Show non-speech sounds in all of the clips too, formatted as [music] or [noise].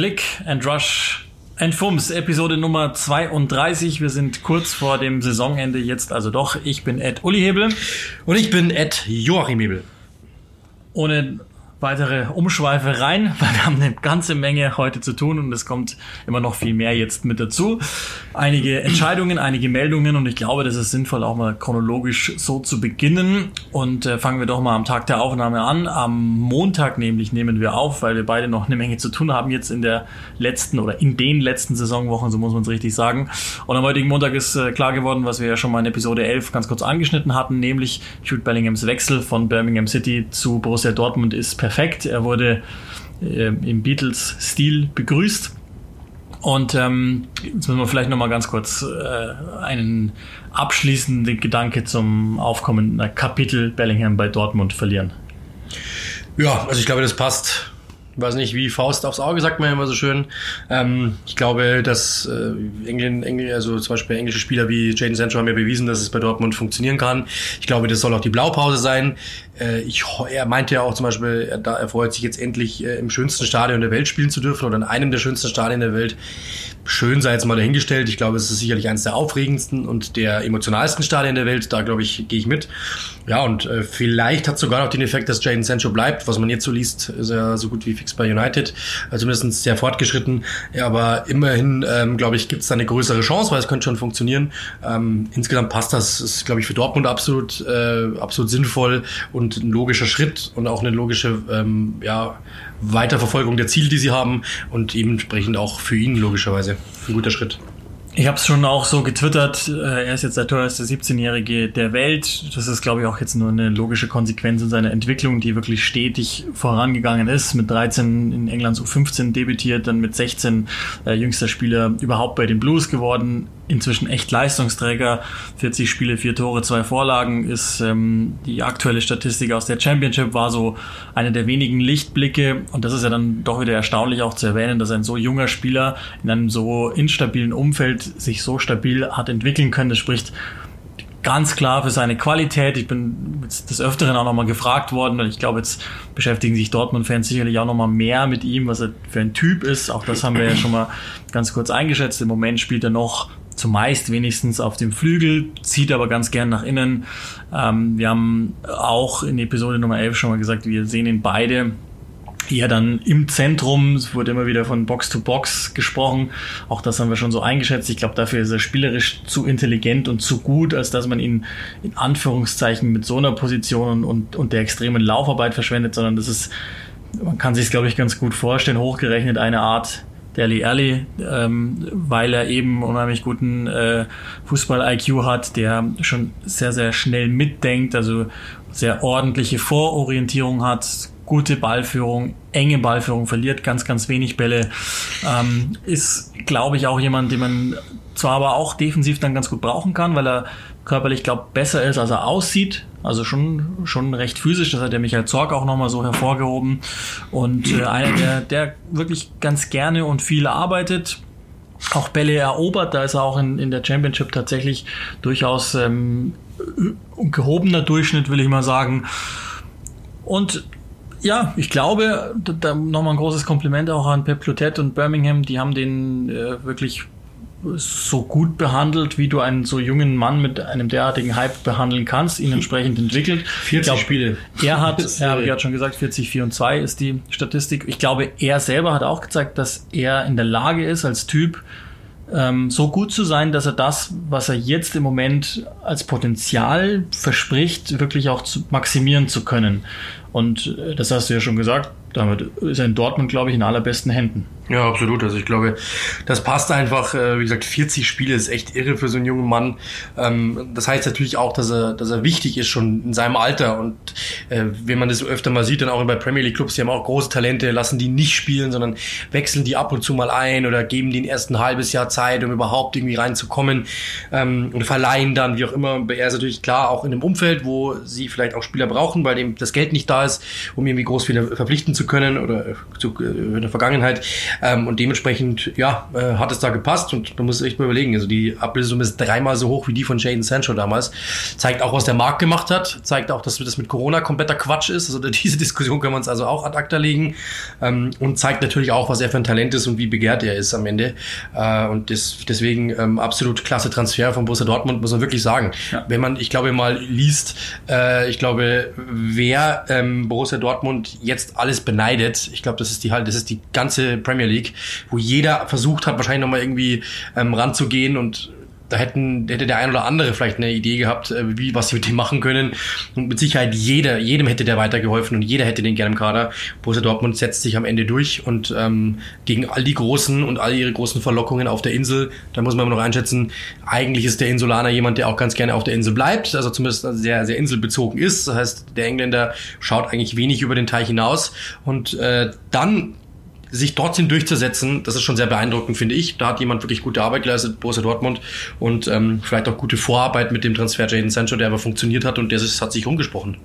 Click and Rush and Fums, Episode Nummer 32. Wir sind kurz vor dem Saisonende jetzt also doch. Ich bin Ed Uli Hebel. Und ich bin Ed Joachim Hebel. Ohne weitere Umschweife rein, [laughs] weil wir haben eine ganze Menge heute zu tun und es kommt immer noch viel mehr jetzt mit dazu. Einige Entscheidungen, einige Meldungen und ich glaube, das ist sinnvoll, auch mal chronologisch so zu beginnen. Und äh, fangen wir doch mal am Tag der Aufnahme an. Am Montag nämlich nehmen wir auf, weil wir beide noch eine Menge zu tun haben jetzt in der letzten oder in den letzten Saisonwochen, so muss man es richtig sagen. Und am heutigen Montag ist äh, klar geworden, was wir ja schon mal in Episode 11 ganz kurz angeschnitten hatten, nämlich Jude Bellinghams Wechsel von Birmingham City zu Borussia Dortmund ist per perfekt. Er wurde äh, im Beatles-Stil begrüßt. Und ähm, jetzt müssen wir vielleicht noch mal ganz kurz äh, einen abschließenden Gedanke zum aufkommenden Kapitel Bellingham bei Dortmund verlieren. Ja, also ich glaube, das passt weiß nicht, wie Faust aufs Auge, sagt man immer so schön. Ähm, ich glaube, dass äh, England, England, also zum Beispiel englische Spieler wie Jaden Sancho haben ja bewiesen, dass es bei Dortmund funktionieren kann. Ich glaube, das soll auch die Blaupause sein. Äh, ich, er meinte ja auch zum Beispiel, er, er freut sich jetzt endlich äh, im schönsten Stadion der Welt spielen zu dürfen oder in einem der schönsten Stadien der Welt schön sei jetzt mal dahingestellt. Ich glaube, es ist sicherlich eines der aufregendsten und der emotionalsten Stadien der Welt. Da, glaube ich, gehe ich mit. Ja, und äh, vielleicht hat sogar noch den Effekt, dass Jaden Sancho bleibt. Was man jetzt so liest, ist er so gut wie fix bei United. Also zumindest sehr fortgeschritten. Ja, aber immerhin, ähm, glaube ich, gibt es da eine größere Chance, weil es könnte schon funktionieren. Ähm, insgesamt passt das, ist, glaube ich, für Dortmund absolut, äh, absolut sinnvoll und ein logischer Schritt und auch eine logische, ähm, ja, Weiterverfolgung der Ziele, die sie haben und entsprechend auch für ihn logischerweise ein guter Schritt. Ich habe es schon auch so getwittert. Äh, er ist jetzt der teuerste 17-Jährige der Welt. Das ist, glaube ich, auch jetzt nur eine logische Konsequenz in seiner Entwicklung, die wirklich stetig vorangegangen ist. Mit 13 in Englands U15 debütiert, dann mit 16 äh, jüngster Spieler überhaupt bei den Blues geworden inzwischen echt Leistungsträger. 40 Spiele, 4 Tore, 2 Vorlagen ist ähm, die aktuelle Statistik aus der Championship, war so eine der wenigen Lichtblicke. Und das ist ja dann doch wieder erstaunlich auch zu erwähnen, dass ein so junger Spieler in einem so instabilen Umfeld sich so stabil hat entwickeln können. Das spricht ganz klar für seine Qualität. Ich bin des Öfteren auch nochmal gefragt worden, weil ich glaube, jetzt beschäftigen sich Dortmund-Fans sicherlich auch nochmal mehr mit ihm, was er für ein Typ ist. Auch das haben wir ja schon mal ganz kurz eingeschätzt. Im Moment spielt er noch zumeist wenigstens auf dem Flügel, zieht aber ganz gern nach innen. Ähm, wir haben auch in Episode Nummer 11 schon mal gesagt, wir sehen ihn beide eher dann im Zentrum. Es wurde immer wieder von Box to Box gesprochen. Auch das haben wir schon so eingeschätzt. Ich glaube, dafür ist er spielerisch zu intelligent und zu gut, als dass man ihn in Anführungszeichen mit so einer Position und, und der extremen Laufarbeit verschwendet, sondern das ist, man kann sich glaube ich, ganz gut vorstellen, hochgerechnet eine Art Deli Alli, ähm, weil er eben unheimlich guten äh, Fußball-IQ hat, der schon sehr, sehr schnell mitdenkt, also sehr ordentliche Vororientierung hat, gute Ballführung, enge Ballführung, verliert ganz, ganz wenig Bälle, ähm, ist, glaube ich, auch jemand, den man zwar aber auch defensiv dann ganz gut brauchen kann, weil er körperlich, glaube besser ist, als er aussieht. Also schon, schon recht physisch. Das hat der Michael Zorg auch nochmal so hervorgehoben. Und äh, einer, der, der wirklich ganz gerne und viel arbeitet. Auch Bälle erobert. Da ist er auch in, in der Championship tatsächlich durchaus ähm, gehobener Durchschnitt, will ich mal sagen. Und ja, ich glaube, da, da nochmal ein großes Kompliment auch an Pep Clotet und Birmingham. Die haben den äh, wirklich so gut behandelt, wie du einen so jungen Mann mit einem derartigen Hype behandeln kannst, ihn entsprechend entwickelt. 40 glaub, Spiele. Er hat, [laughs] er habe gerade schon gesagt, 40, 4 und 2 ist die Statistik. Ich glaube, er selber hat auch gezeigt, dass er in der Lage ist, als Typ ähm, so gut zu sein, dass er das, was er jetzt im Moment als Potenzial verspricht, wirklich auch zu maximieren zu können. Und äh, das hast du ja schon gesagt, damit ist er in Dortmund, glaube ich, in allerbesten Händen. Ja, absolut. Also ich glaube, das passt einfach. Äh, wie gesagt, 40 Spiele ist echt irre für so einen jungen Mann. Ähm, das heißt natürlich auch, dass er, dass er wichtig ist schon in seinem Alter. Und äh, wenn man das öfter mal sieht, dann auch bei Premier League Clubs, die haben auch große Talente, lassen die nicht spielen, sondern wechseln die ab und zu mal ein oder geben den ersten halbes Jahr Zeit, um überhaupt irgendwie reinzukommen ähm, und verleihen dann, wie auch immer. Er ist natürlich klar auch in einem Umfeld, wo sie vielleicht auch Spieler brauchen, weil dem das Geld nicht da ist, um irgendwie groß viele verpflichten zu können oder zu, in der Vergangenheit. Ähm, und dementsprechend, ja, äh, hat es da gepasst und man muss echt mal überlegen. Also die Ablösesumme ist dreimal so hoch wie die von Jaden Sancho damals. Zeigt auch, was der Markt gemacht hat. Zeigt auch, dass das mit Corona kompletter Quatsch ist. Also [laughs] diese Diskussion können wir uns also auch ad acta legen. Ähm, und zeigt natürlich auch, was er für ein Talent ist und wie begehrt er ist am Ende. Äh, und das, deswegen ähm, absolut klasse Transfer von Borussia Dortmund, muss man wirklich sagen. Ja. Wenn man, ich glaube mal, liest, äh, ich glaube, wer ähm, Borussia Dortmund jetzt alles beneidet, ich glaube, das ist die halt, das ist die ganze Premier League, wo jeder versucht hat, wahrscheinlich nochmal irgendwie ähm, ranzugehen und da hätten, hätte der ein oder andere vielleicht eine Idee gehabt, äh, wie, was sie mit dem machen können. Und mit Sicherheit jeder, jedem hätte der weitergeholfen und jeder hätte den gerne im Kader. Borussia Dortmund setzt sich am Ende durch und ähm, gegen all die großen und all ihre großen Verlockungen auf der Insel, da muss man immer noch einschätzen, eigentlich ist der Insulaner jemand, der auch ganz gerne auf der Insel bleibt, also zumindest sehr, sehr inselbezogen ist. Das heißt, der Engländer schaut eigentlich wenig über den Teich hinaus und äh, dann sich trotzdem durchzusetzen, das ist schon sehr beeindruckend, finde ich. Da hat jemand wirklich gute Arbeit geleistet, Borussia Dortmund, und ähm, vielleicht auch gute Vorarbeit mit dem Transfer Jaden Sancho, der aber funktioniert hat und der ist, hat sich rumgesprochen.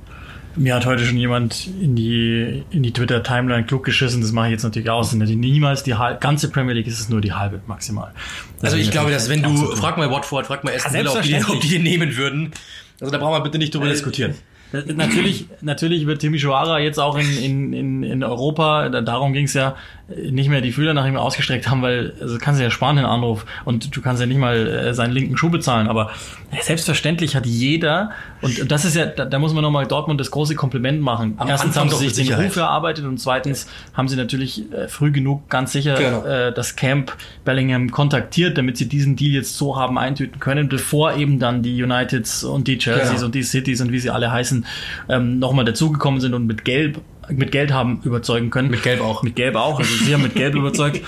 Mir hat heute schon jemand in die, in die Twitter-Timeline klug geschissen, das mache ich jetzt natürlich aus. Niemals die ganze Premier League ist es nur die halbe maximal. Das also ich glaube, dass wenn du, frag mal Watford, frag mal Aston Villa, ob die, ob die den nehmen würden. Also da brauchen wir bitte nicht drüber äh, diskutieren. Natürlich, natürlich wird Timmy Schuara jetzt auch in, in, in, in Europa, darum ging es ja, nicht mehr die Fühler nach ihm ausgestreckt haben, weil also kannst du ja sparen den Anruf und du kannst ja nicht mal äh, seinen linken Schuh bezahlen. Aber selbstverständlich hat jeder, und das ist ja, da, da muss man nochmal Dortmund das große Kompliment machen. Am Erstens Anfang haben sie sich den Ruf erarbeitet und zweitens haben sie natürlich äh, früh genug ganz sicher genau. äh, das Camp Bellingham kontaktiert, damit sie diesen Deal jetzt so haben eintüten können, bevor eben dann die Uniteds und die Chelseas genau. und die Cities und wie sie alle heißen, ähm, nochmal dazugekommen sind und mit Gelb mit Geld haben überzeugen können. Mit Gelb auch. Mit Gelb auch. Also sie haben mit Gelb [laughs] überzeugt.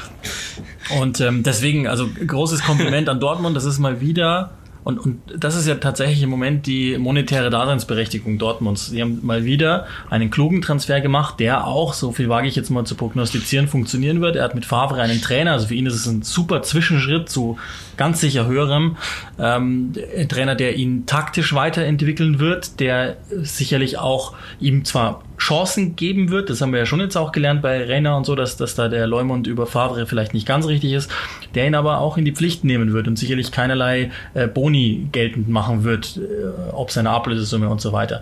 Und ähm, deswegen, also großes Kompliment an Dortmund. Das ist mal wieder und, und das ist ja tatsächlich im Moment die monetäre Daseinsberechtigung Dortmunds. Sie haben mal wieder einen klugen Transfer gemacht, der auch, so viel wage ich jetzt mal zu prognostizieren, funktionieren wird. Er hat mit Favre einen Trainer, also für ihn ist es ein super Zwischenschritt zu ganz sicher höherem. Ähm, ein Trainer, der ihn taktisch weiterentwickeln wird, der sicherlich auch ihm zwar Chancen geben wird. Das haben wir ja schon jetzt auch gelernt bei Rainer und so, dass, dass da der Leumund über Favre vielleicht nicht ganz richtig ist, der ihn aber auch in die Pflicht nehmen wird und sicherlich keinerlei äh, Boni geltend machen wird, äh, ob seine Ablösesumme und so weiter.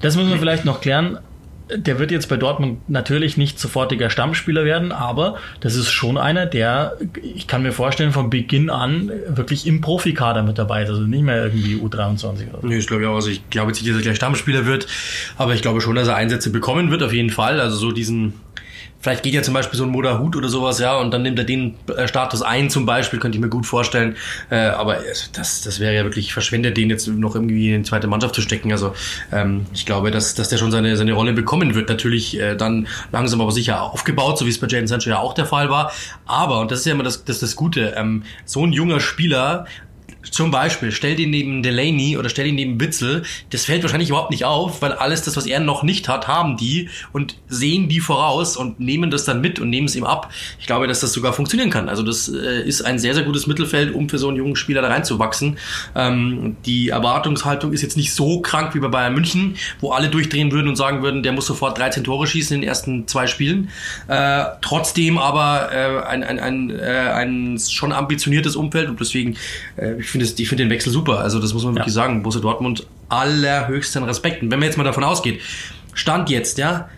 Das müssen wir vielleicht noch klären der wird jetzt bei Dortmund natürlich nicht sofortiger Stammspieler werden, aber das ist schon einer, der, ich kann mir vorstellen, von Beginn an wirklich im Profikader mit dabei ist. Also nicht mehr irgendwie U23 oder so. Nee, ich glaube auch. Also ich glaube jetzt nicht, dass er gleich Stammspieler wird, aber ich glaube schon, dass er Einsätze bekommen wird, auf jeden Fall. Also so diesen Vielleicht geht ja zum Beispiel so ein Moderhut oder sowas, ja, und dann nimmt er den äh, Status ein, zum Beispiel, könnte ich mir gut vorstellen. Äh, aber das, das wäre ja wirklich verschwendet, den jetzt noch irgendwie in die zweite Mannschaft zu stecken. Also ähm, ich glaube, dass, dass der schon seine, seine Rolle bekommen wird. Natürlich äh, dann langsam aber sicher aufgebaut, so wie es bei Jaden Sancho ja auch der Fall war. Aber, und das ist ja immer das, das, das Gute, ähm, so ein junger Spieler zum Beispiel, stell den neben Delaney oder stell ihn neben Witzel, das fällt wahrscheinlich überhaupt nicht auf, weil alles das, was er noch nicht hat, haben die und sehen die voraus und nehmen das dann mit und nehmen es ihm ab. Ich glaube, dass das sogar funktionieren kann. Also das äh, ist ein sehr, sehr gutes Mittelfeld, um für so einen jungen Spieler da reinzuwachsen. Ähm, die Erwartungshaltung ist jetzt nicht so krank wie bei Bayern München, wo alle durchdrehen würden und sagen würden, der muss sofort 13 Tore schießen in den ersten zwei Spielen. Äh, trotzdem aber äh, ein, ein, ein, äh, ein schon ambitioniertes Umfeld und deswegen, äh, ich finde find den Wechsel super. Also das muss man wirklich ja. sagen. Borussia Dortmund allerhöchsten Respekt. Und wenn man jetzt mal davon ausgeht, Stand jetzt, ja,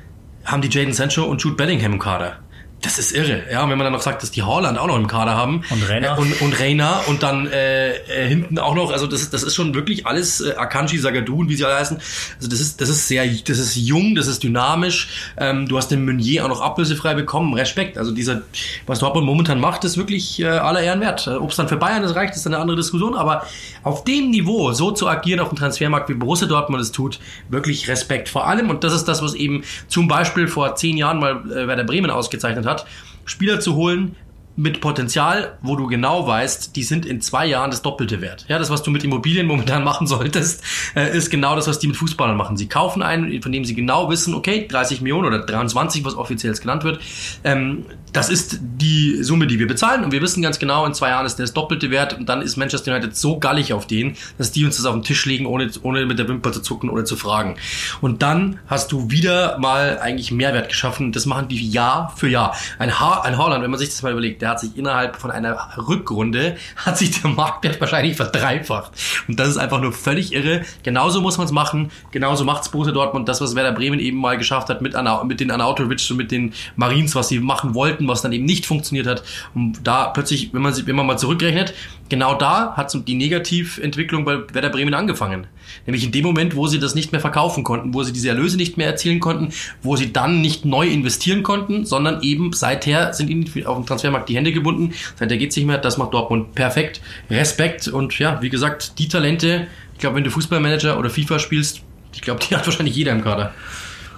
haben die Jaden Sancho und Jude Bellingham im Kader. Das ist irre, ja. Und wenn man dann noch sagt, dass die Haaland auch noch im Kader haben. Und Rainer. Äh, und, und Rainer und dann äh, äh, hinten auch noch, also das ist, das ist schon wirklich alles äh, Akanji, Sagadun, wie sie alle heißen. Also das ist, das ist sehr, das ist jung, das ist dynamisch. Ähm, du hast den Meunier auch noch ablösefrei bekommen. Respekt. Also dieser, was Dortmund momentan macht, ist wirklich äh, aller Ehren wert. Äh, Ob es dann für Bayern das reicht, ist eine andere Diskussion. Aber auf dem Niveau so zu agieren auf dem Transfermarkt, wie Borussia Dortmund es tut, wirklich Respekt. Vor allem, und das ist das, was eben zum Beispiel vor zehn Jahren mal äh, Werder Bremen ausgezeichnet hat, hat, Spieler zu holen, mit Potenzial, wo du genau weißt, die sind in zwei Jahren das Doppelte wert. Ja, das, was du mit Immobilien momentan machen solltest, äh, ist genau das, was die mit Fußballern machen. Sie kaufen einen, von dem sie genau wissen, okay, 30 Millionen oder 23, was offiziell genannt wird, ähm, das ist die Summe, die wir bezahlen und wir wissen ganz genau, in zwei Jahren ist der das doppelte Wert und dann ist Manchester United so gallig auf den, dass die uns das auf den Tisch legen, ohne, ohne mit der Wimper zu zucken oder zu fragen. Und dann hast du wieder mal eigentlich Mehrwert geschaffen. Das machen die Jahr für Jahr. Ein, ha ein Holland, wenn man sich das mal überlegt, der hat sich innerhalb von einer Rückrunde, hat sich der Marktwert wahrscheinlich verdreifacht. Und das ist einfach nur völlig irre. Genauso muss man es machen. Genauso macht's Borussia Dortmund. Das, was Werder Bremen eben mal geschafft hat mit, Ana mit den Anautovic und mit den Marines, was sie machen wollten, wollten, was dann eben nicht funktioniert hat. Und da plötzlich, wenn man, wenn man mal zurückrechnet, genau da hat die Negativentwicklung bei Werder Bremen angefangen. Nämlich in dem Moment, wo sie das nicht mehr verkaufen konnten, wo sie diese Erlöse nicht mehr erzielen konnten, wo sie dann nicht neu investieren konnten, sondern eben seither sind ihnen auf dem Transfermarkt die Hände gebunden. Seither geht's nicht mehr. Das macht Dortmund perfekt. Respekt und ja, wie gesagt, die Talente. Ich glaube, wenn du Fußballmanager oder FIFA spielst, ich glaube, die hat wahrscheinlich jeder im Kader.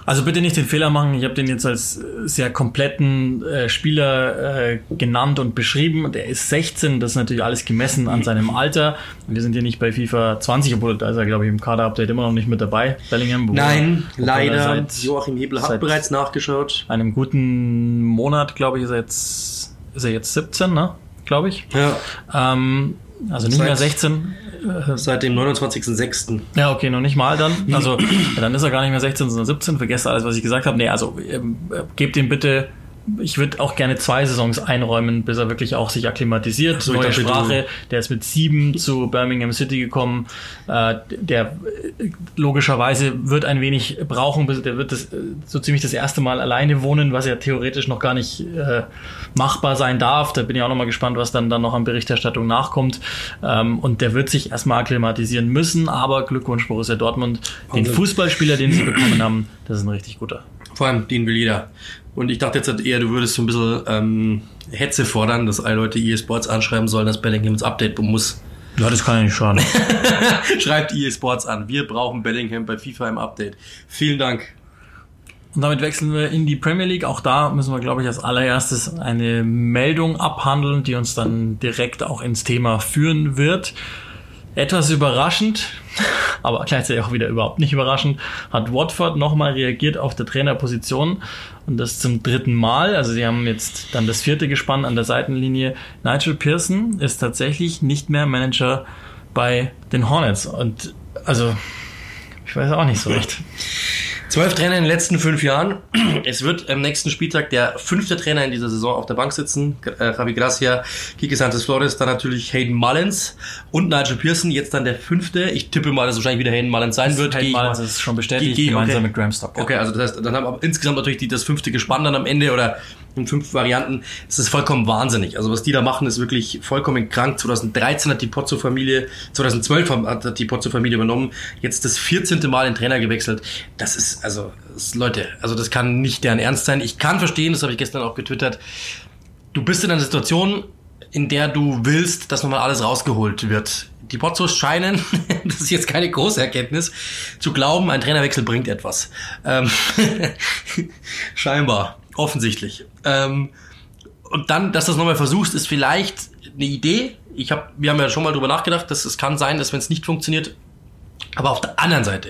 Also bitte nicht den Fehler machen, ich habe den jetzt als sehr kompletten äh, Spieler äh, genannt und beschrieben. Der ist 16, das ist natürlich alles gemessen an seinem [laughs] Alter. Wir sind hier nicht bei FIFA 20, obwohl da ist er, glaube ich, im Kader-Update immer noch nicht mit dabei, Bellingham. Nein, leider. Seit, Joachim Hebel hat bereits nachgeschaut. Einem guten Monat, glaube ich, ist er jetzt, ist er jetzt 17, ne? glaube ich. Ja. Ähm, also nicht Seit, mehr 16. Seit dem 29.06. Ja, okay, noch nicht mal dann. Also dann ist er gar nicht mehr 16, sondern 17. Vergesst alles, was ich gesagt habe. Nee, also ähm, gebt ihm bitte ich würde auch gerne zwei Saisons einräumen, bis er wirklich auch sich akklimatisiert. So, Neue Sprache. Der ist mit sieben zu Birmingham City gekommen. Äh, der äh, logischerweise wird ein wenig brauchen, bis der wird das, äh, so ziemlich das erste Mal alleine wohnen, was ja theoretisch noch gar nicht äh, machbar sein darf. Da bin ich auch noch mal gespannt, was dann, dann noch an Berichterstattung nachkommt. Ähm, und der wird sich erstmal akklimatisieren müssen. Aber Glückwunsch Borussia Dortmund. Den Fußballspieler, den sie bekommen haben, das ist ein richtig guter. Vor allem, den will jeder. Und ich dachte jetzt halt eher, du würdest so ein bisschen ähm, Hetze fordern, dass alle Leute EA Sports anschreiben sollen, dass Bellingham ins Update muss. Ja, das kann ja nicht schaden. [laughs] Schreibt EA Sports an. Wir brauchen Bellingham bei FIFA im Update. Vielen Dank. Und damit wechseln wir in die Premier League. Auch da müssen wir, glaube ich, als allererstes eine Meldung abhandeln, die uns dann direkt auch ins Thema führen wird. Etwas überraschend, aber gleichzeitig auch wieder überhaupt nicht überraschend, hat Watford nochmal reagiert auf der Trainerposition und das zum dritten Mal. Also sie haben jetzt dann das vierte Gespann an der Seitenlinie. Nigel Pearson ist tatsächlich nicht mehr Manager bei den Hornets und also ich weiß auch nicht so recht. [laughs] Zwölf Trainer in den letzten fünf Jahren. Es wird am nächsten Spieltag der fünfte Trainer in dieser Saison auf der Bank sitzen. Äh, Javi Gracia, Kike Santos Flores, dann natürlich Hayden Mullins und Nigel Pearson. Jetzt dann der fünfte. Ich tippe mal, dass es wahrscheinlich wieder Hayden Mullins sein wird. Hayden Mullins ist schon bestätigt, Geh, gemeinsam okay. mit Graham Stock. Okay, also das heißt, dann haben wir insgesamt natürlich die, das fünfte gespannt dann am Ende oder in fünf Varianten. Es ist vollkommen wahnsinnig. Also was die da machen, ist wirklich vollkommen krank. 2013 hat die Pozzo-Familie, 2012 hat die Pozzo-Familie übernommen. Jetzt das 14. Mal den Trainer gewechselt. Das ist, also, das, Leute, also das kann nicht deren Ernst sein. Ich kann verstehen, das habe ich gestern auch getwittert. Du bist in einer Situation, in der du willst, dass nochmal alles rausgeholt wird. Die Pozzos scheinen, [laughs] das ist jetzt keine große Erkenntnis, zu glauben, ein Trainerwechsel bringt etwas. Ähm [laughs] Scheinbar. Offensichtlich. Ähm, und dann, dass du das nochmal versuchst, ist vielleicht eine Idee. Ich hab, wir haben ja schon mal drüber nachgedacht, dass es kann sein, dass wenn es nicht funktioniert. Aber auf der anderen Seite,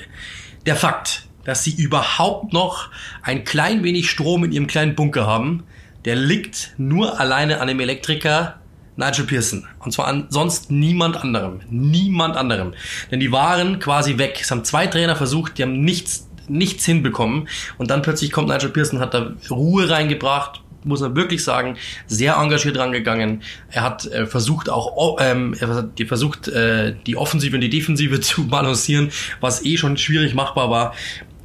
der Fakt, dass sie überhaupt noch ein klein wenig Strom in ihrem kleinen Bunker haben, der liegt nur alleine an dem Elektriker Nigel Pearson. Und zwar an sonst niemand anderem. Niemand anderem. Denn die waren quasi weg. Es haben zwei Trainer versucht, die haben nichts nichts hinbekommen. Und dann plötzlich kommt Nigel Pearson, hat da Ruhe reingebracht, muss man wirklich sagen, sehr engagiert rangegangen. Er hat äh, versucht auch, ähm, er hat versucht, äh, die Offensive und die Defensive [laughs] zu balancieren, was eh schon schwierig machbar war.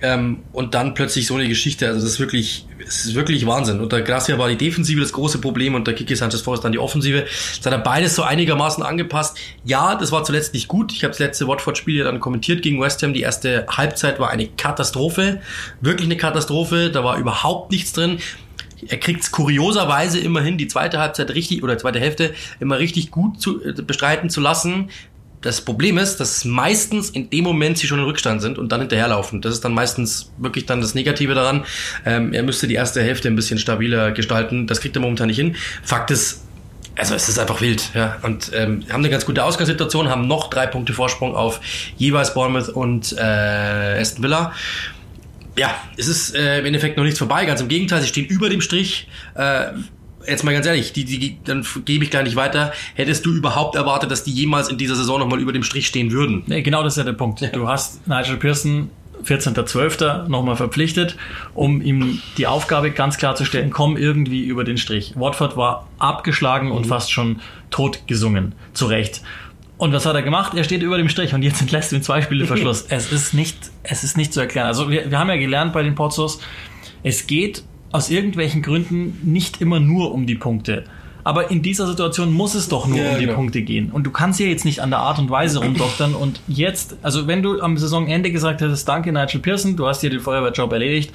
Ähm, und dann plötzlich so eine Geschichte, also das ist wirklich, es ist wirklich Wahnsinn. Unter Gracia war die Defensive das große Problem und der Kiki Sanchez Forrest dann die Offensive. Das hat er beides so einigermaßen angepasst. Ja, das war zuletzt nicht gut. Ich habe das letzte Watford-Spiel ja dann kommentiert gegen West Ham. Die erste Halbzeit war eine Katastrophe. Wirklich eine Katastrophe. Da war überhaupt nichts drin. Er kriegt es kurioserweise immerhin die zweite Halbzeit richtig oder zweite Hälfte immer richtig gut zu, äh, bestreiten zu lassen das Problem ist, dass meistens in dem Moment sie schon in Rückstand sind und dann hinterherlaufen. Das ist dann meistens wirklich dann das Negative daran. Ähm, er müsste die erste Hälfte ein bisschen stabiler gestalten. Das kriegt er momentan nicht hin. Fakt ist, also es ist einfach wild, ja. Und ähm, haben eine ganz gute Ausgangssituation, haben noch drei Punkte Vorsprung auf jeweils Bournemouth und äh, Aston Villa. Ja, es ist äh, im Endeffekt noch nichts vorbei, ganz im Gegenteil, sie stehen über dem Strich. Äh, jetzt mal ganz ehrlich, die, die, dann gebe ich gar nicht weiter. Hättest du überhaupt erwartet, dass die jemals in dieser Saison nochmal über dem Strich stehen würden? Nee, genau das ist ja der Punkt. Du hast Nigel Pearson 14.12. nochmal verpflichtet, um ihm die Aufgabe ganz klar zu stellen, komm irgendwie über den Strich. Watford war abgeschlagen mhm. und fast schon tot gesungen. Zu Recht. Und was hat er gemacht? Er steht über dem Strich und jetzt entlässt du ihn zwei Spiele Verschluss. [laughs] es ist nicht, es ist nicht zu erklären. Also wir, wir haben ja gelernt bei den Pozzos, es geht aus irgendwelchen Gründen nicht immer nur um die Punkte. Aber in dieser Situation muss es doch nur ja, um die genau. Punkte gehen. Und du kannst ja jetzt nicht an der Art und Weise rumdoktern. Und jetzt, also wenn du am Saisonende gesagt hättest, danke Nigel Pearson, du hast hier den Feuerwehrjob erledigt.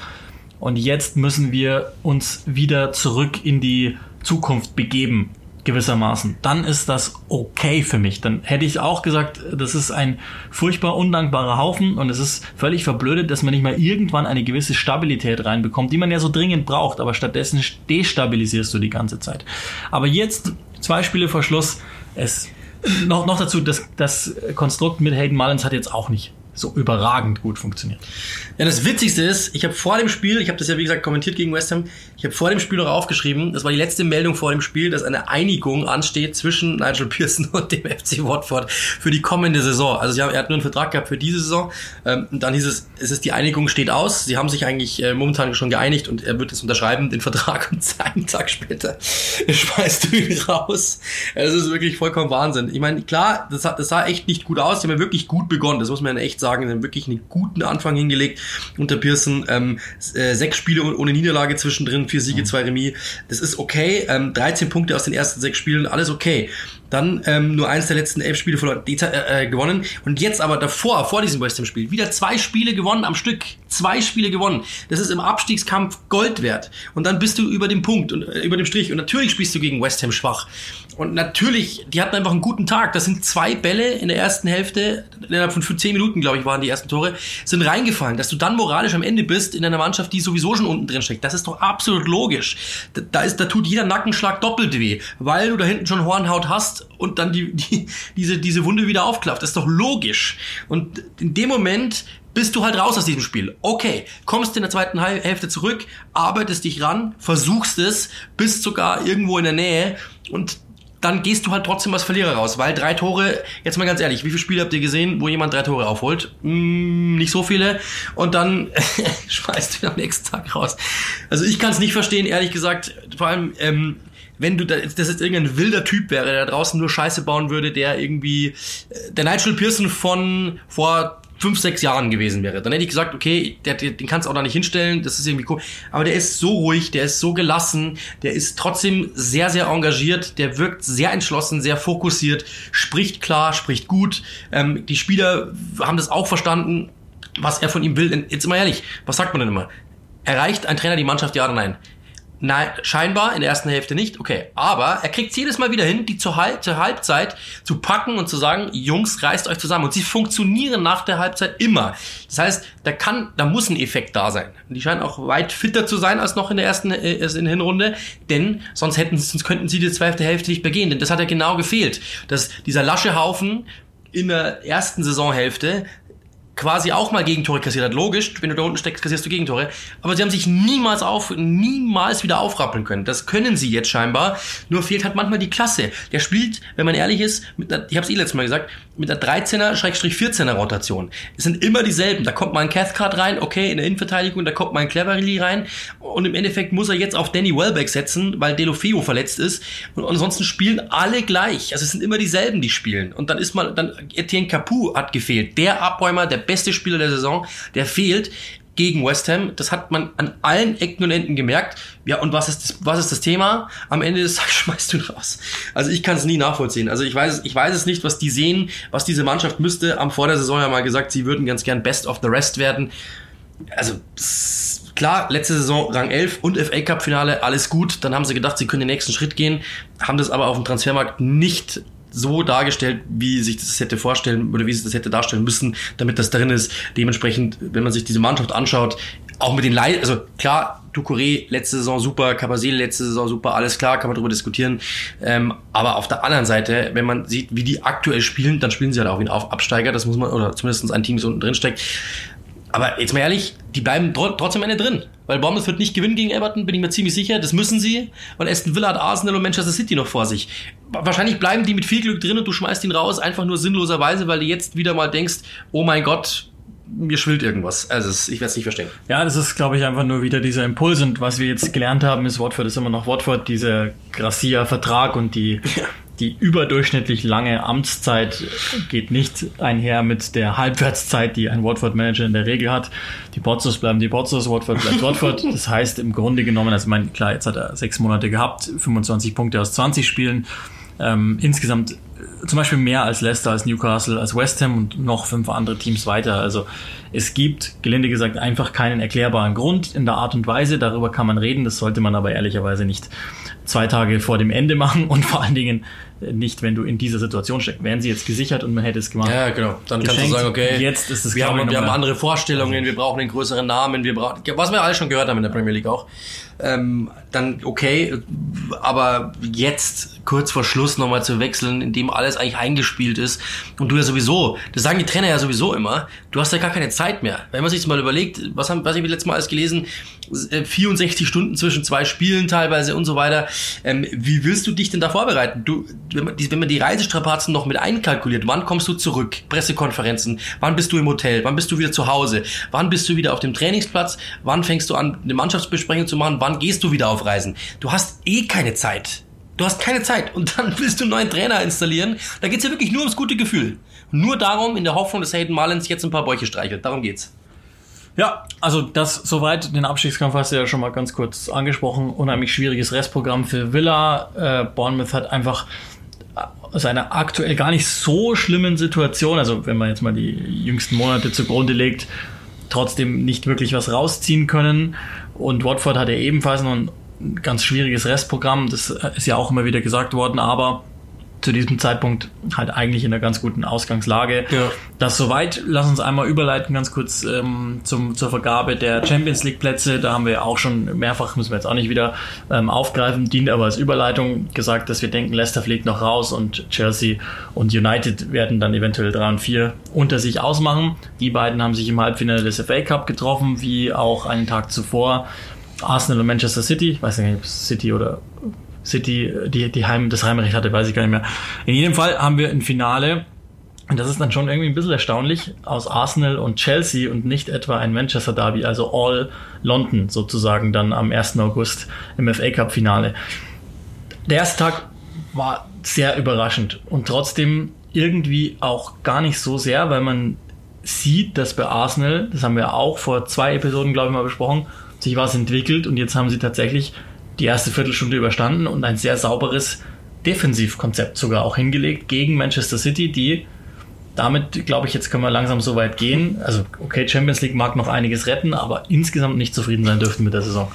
Und jetzt müssen wir uns wieder zurück in die Zukunft begeben gewissermaßen, dann ist das okay für mich. Dann hätte ich auch gesagt, das ist ein furchtbar undankbarer Haufen und es ist völlig verblödet, dass man nicht mal irgendwann eine gewisse Stabilität reinbekommt, die man ja so dringend braucht, aber stattdessen destabilisierst du die ganze Zeit. Aber jetzt, zwei Spiele vor Schluss, es noch, noch dazu, das, das Konstrukt mit Hayden Mullins hat jetzt auch nicht so überragend gut funktioniert. Ja, das Witzigste ist, ich habe vor dem Spiel, ich habe das ja wie gesagt kommentiert gegen West Ham, ich habe vor dem Spiel noch aufgeschrieben, das war die letzte Meldung vor dem Spiel, dass eine Einigung ansteht zwischen Nigel Pearson [laughs] und dem FC Watford für die kommende Saison. Also er hat nur einen Vertrag gehabt für diese Saison. Ähm, dann hieß es, es ist die Einigung steht aus. Sie haben sich eigentlich äh, momentan schon geeinigt und er wird es unterschreiben, den Vertrag und [laughs] einen Tag später [laughs] schmeißt du ihn raus. Es ist wirklich vollkommen Wahnsinn. Ich meine, klar, das, das sah echt nicht gut aus. Die haben ja wirklich gut begonnen. Das muss man ja echt sagen. Die haben wirklich einen guten Anfang hingelegt unter Pearson. Ähm, äh, sechs Spiele ohne Niederlage zwischendrin, vier Siege, mhm. zwei Remis. Das ist okay. Ähm, 13 Punkte aus den ersten sechs Spielen, alles okay. Dann ähm, nur eins der letzten elf Spiele verloren, äh, äh, gewonnen. Und jetzt aber davor, vor diesem West Ham-Spiel, wieder zwei Spiele gewonnen am Stück. Zwei Spiele gewonnen. Das ist im Abstiegskampf Gold wert. Und dann bist du über dem Punkt und äh, über dem Strich. Und natürlich spielst du gegen West Ham schwach. Und natürlich, die hatten einfach einen guten Tag. Das sind zwei Bälle in der ersten Hälfte, innerhalb von zehn Minuten, glaube ich, waren die ersten Tore, sind reingefallen. Dass du dann moralisch am Ende bist in einer Mannschaft, die sowieso schon unten drin steckt. Das ist doch absolut logisch. Da, ist, da tut jeder Nackenschlag doppelt weh, weil du da hinten schon Hornhaut hast und dann die, die, diese, diese Wunde wieder aufklafft. Das ist doch logisch. Und in dem Moment bist du halt raus aus diesem Spiel. Okay, kommst in der zweiten Hälfte zurück, arbeitest dich ran, versuchst es, bist sogar irgendwo in der Nähe und dann gehst du halt trotzdem als Verlierer raus, weil drei Tore, jetzt mal ganz ehrlich, wie viele Spiele habt ihr gesehen, wo jemand drei Tore aufholt? Hm, nicht so viele. Und dann [laughs] schmeißt du am nächsten Tag raus. Also ich kann es nicht verstehen, ehrlich gesagt. Vor allem, ähm, wenn du da, das jetzt irgendein wilder Typ wäre, der da draußen nur Scheiße bauen würde, der irgendwie äh, der Nigel Pearson von vor fünf, sechs Jahren gewesen wäre. Dann hätte ich gesagt, okay, der, den kannst du auch da nicht hinstellen, das ist irgendwie cool. Aber der ist so ruhig, der ist so gelassen, der ist trotzdem sehr, sehr engagiert, der wirkt sehr entschlossen, sehr fokussiert, spricht klar, spricht gut. Ähm, die Spieler haben das auch verstanden, was er von ihm will. Jetzt mal ehrlich, was sagt man denn immer? Erreicht ein Trainer die Mannschaft ja oder nein? Nein, scheinbar in der ersten Hälfte nicht. Okay, aber er kriegt jedes Mal wieder hin, die zur, Halb zur Halbzeit zu packen und zu sagen, Jungs, reißt euch zusammen. Und sie funktionieren nach der Halbzeit immer. Das heißt, da kann, da muss ein Effekt da sein. Und die scheinen auch weit fitter zu sein als noch in der ersten äh, in der Hinrunde, denn sonst hätten, sonst könnten sie die zweite Hälfte nicht begehen. Denn das hat ja genau gefehlt, dass dieser lasche Haufen in der ersten Saisonhälfte quasi auch mal Gegentore kassiert hat. Logisch, wenn du da unten steckst, kassierst du Gegentore. Aber sie haben sich niemals auf, niemals wieder aufrappeln können. Das können sie jetzt scheinbar. Nur fehlt halt manchmal die Klasse. Der spielt, wenn man ehrlich ist, mit einer, ich habe es eh letztes Mal gesagt, mit einer 13er-14er Rotation. Es sind immer dieselben. Da kommt mal ein Cathcart rein, okay, in der Innenverteidigung, da kommt mal ein Cleverly rein. Und im Endeffekt muss er jetzt auf Danny Welbeck setzen, weil Delofeo verletzt ist. Und ansonsten spielen alle gleich. Also es sind immer dieselben, die spielen. Und dann ist mal, dann Etienne Capu hat gefehlt. Der Abräumer, der beste Spieler der Saison, der fehlt gegen West Ham. Das hat man an allen Ecken und Enden gemerkt. Ja, und was ist das, was ist das Thema? Am Ende des Tages [laughs] schmeißt du ihn raus. Also ich kann es nie nachvollziehen. Also ich weiß, ich weiß es nicht, was die sehen, was diese Mannschaft müsste. Am vor der Saison ja mal gesagt, sie würden ganz gern Best of the Rest werden. Also klar, letzte Saison Rang 11 und FA Cup Finale, alles gut. Dann haben sie gedacht, sie können den nächsten Schritt gehen, haben das aber auf dem Transfermarkt nicht so dargestellt, wie sich das hätte vorstellen oder wie sie das hätte darstellen müssen, damit das drin ist. Dementsprechend, wenn man sich diese Mannschaft anschaut, auch mit den Leid, also klar, Ducouré letzte Saison super, Capazil letzte Saison super, alles klar, kann man darüber diskutieren. Ähm, aber auf der anderen Seite, wenn man sieht, wie die aktuell spielen, dann spielen sie halt auch wie ein Absteiger, das muss man, oder zumindest ein Team, das unten drin steckt. Aber jetzt mal ehrlich, die bleiben trotzdem am Ende drin. Weil Bournemouth wird nicht gewinnen gegen Everton, bin ich mir ziemlich sicher. Das müssen sie, weil Aston Villa hat Arsenal und Manchester City noch vor sich. Wahrscheinlich bleiben die mit viel Glück drin und du schmeißt ihn raus, einfach nur sinnloserweise, weil du jetzt wieder mal denkst, oh mein Gott, mir schwillt irgendwas. Also ich werde es nicht verstehen. Ja, das ist, glaube ich, einfach nur wieder dieser Impuls. Und was wir jetzt gelernt haben, ist Watford ist immer noch Watford, dieser Gracia-Vertrag und die, die überdurchschnittlich lange Amtszeit geht nicht einher mit der Halbwertszeit, die ein Watford-Manager in der Regel hat. Die Pozzos bleiben die Pozzos, Watford bleibt Watford. [laughs] Das heißt im Grunde genommen, also ich meine, klar, jetzt hat er sechs Monate gehabt, 25 Punkte aus 20 Spielen. Ähm, insgesamt zum Beispiel mehr als Leicester, als Newcastle, als West Ham und noch fünf andere Teams weiter. Also es gibt, gelinde gesagt, einfach keinen erklärbaren Grund in der Art und Weise. Darüber kann man reden, das sollte man aber ehrlicherweise nicht zwei Tage vor dem Ende machen und vor allen Dingen nicht, wenn du in dieser Situation steckst. Wären sie jetzt gesichert und man hätte es gemacht. Ja, genau. Dann kannst du sagen, okay, jetzt ist es wir, haben, wir haben andere Vorstellungen, wir brauchen einen größeren Namen, wir brauchen, was wir alle schon gehört haben in der Premier League auch. Ähm, dann okay, aber jetzt kurz vor Schluss nochmal zu wechseln, in dem alles eigentlich eingespielt ist und du ja sowieso, das sagen die Trainer ja sowieso immer, du hast ja gar keine Zeit mehr. Wenn man sich mal überlegt, was haben, was ich letztes Mal alles gelesen, 64 äh, Stunden zwischen zwei Spielen teilweise und so weiter. Ähm, wie willst du dich denn da vorbereiten? Du, wenn man, die, wenn man die Reisestrapazen noch mit einkalkuliert, wann kommst du zurück? Pressekonferenzen, wann bist du im Hotel, wann bist du wieder zu Hause, wann bist du wieder auf dem Trainingsplatz, wann fängst du an, eine Mannschaftsbesprechung zu machen, wann gehst du wieder auf Reisen? Du hast eh keine Zeit. Du hast keine Zeit und dann [laughs] willst du einen neuen Trainer installieren. Da geht's ja wirklich nur ums gute Gefühl. Nur darum, in der Hoffnung, dass Hayden Mullins jetzt ein paar Bäuche streichelt. Darum geht's. Ja, also das soweit. Den Abstiegskampf hast du ja schon mal ganz kurz angesprochen. Unheimlich schwieriges Restprogramm für Villa. Äh, Bournemouth hat einfach seine aktuell gar nicht so schlimmen Situation, also wenn man jetzt mal die jüngsten Monate zugrunde legt, trotzdem nicht wirklich was rausziehen können. Und Watford hat ja ebenfalls noch ein ganz schwieriges Restprogramm. Das ist ja auch immer wieder gesagt worden, aber zu diesem Zeitpunkt halt eigentlich in einer ganz guten Ausgangslage. Ja. Das soweit. Lass uns einmal überleiten ganz kurz ähm, zum, zur Vergabe der Champions League Plätze. Da haben wir auch schon mehrfach, müssen wir jetzt auch nicht wieder ähm, aufgreifen, dient aber als Überleitung gesagt, dass wir denken, Leicester fliegt noch raus und Chelsea und United werden dann eventuell 3 und 4 unter sich ausmachen. Die beiden haben sich im Halbfinale des FA Cup getroffen, wie auch einen Tag zuvor Arsenal und Manchester City. Ich weiß nicht, ob es City oder City die, die Heim, das Heimrecht hatte, weiß ich gar nicht mehr. In jedem Fall haben wir ein Finale, und das ist dann schon irgendwie ein bisschen erstaunlich, aus Arsenal und Chelsea und nicht etwa ein Manchester Derby, also All London sozusagen dann am 1. August im FA Cup Finale. Der erste Tag war sehr überraschend und trotzdem irgendwie auch gar nicht so sehr, weil man sieht, dass bei Arsenal, das haben wir auch vor zwei Episoden, glaube ich, mal besprochen, sich was entwickelt und jetzt haben sie tatsächlich die erste Viertelstunde überstanden und ein sehr sauberes Defensivkonzept sogar auch hingelegt gegen Manchester City, die damit, glaube ich, jetzt können wir langsam so weit gehen. Also, okay, Champions League mag noch einiges retten, aber insgesamt nicht zufrieden sein dürften mit der Saison.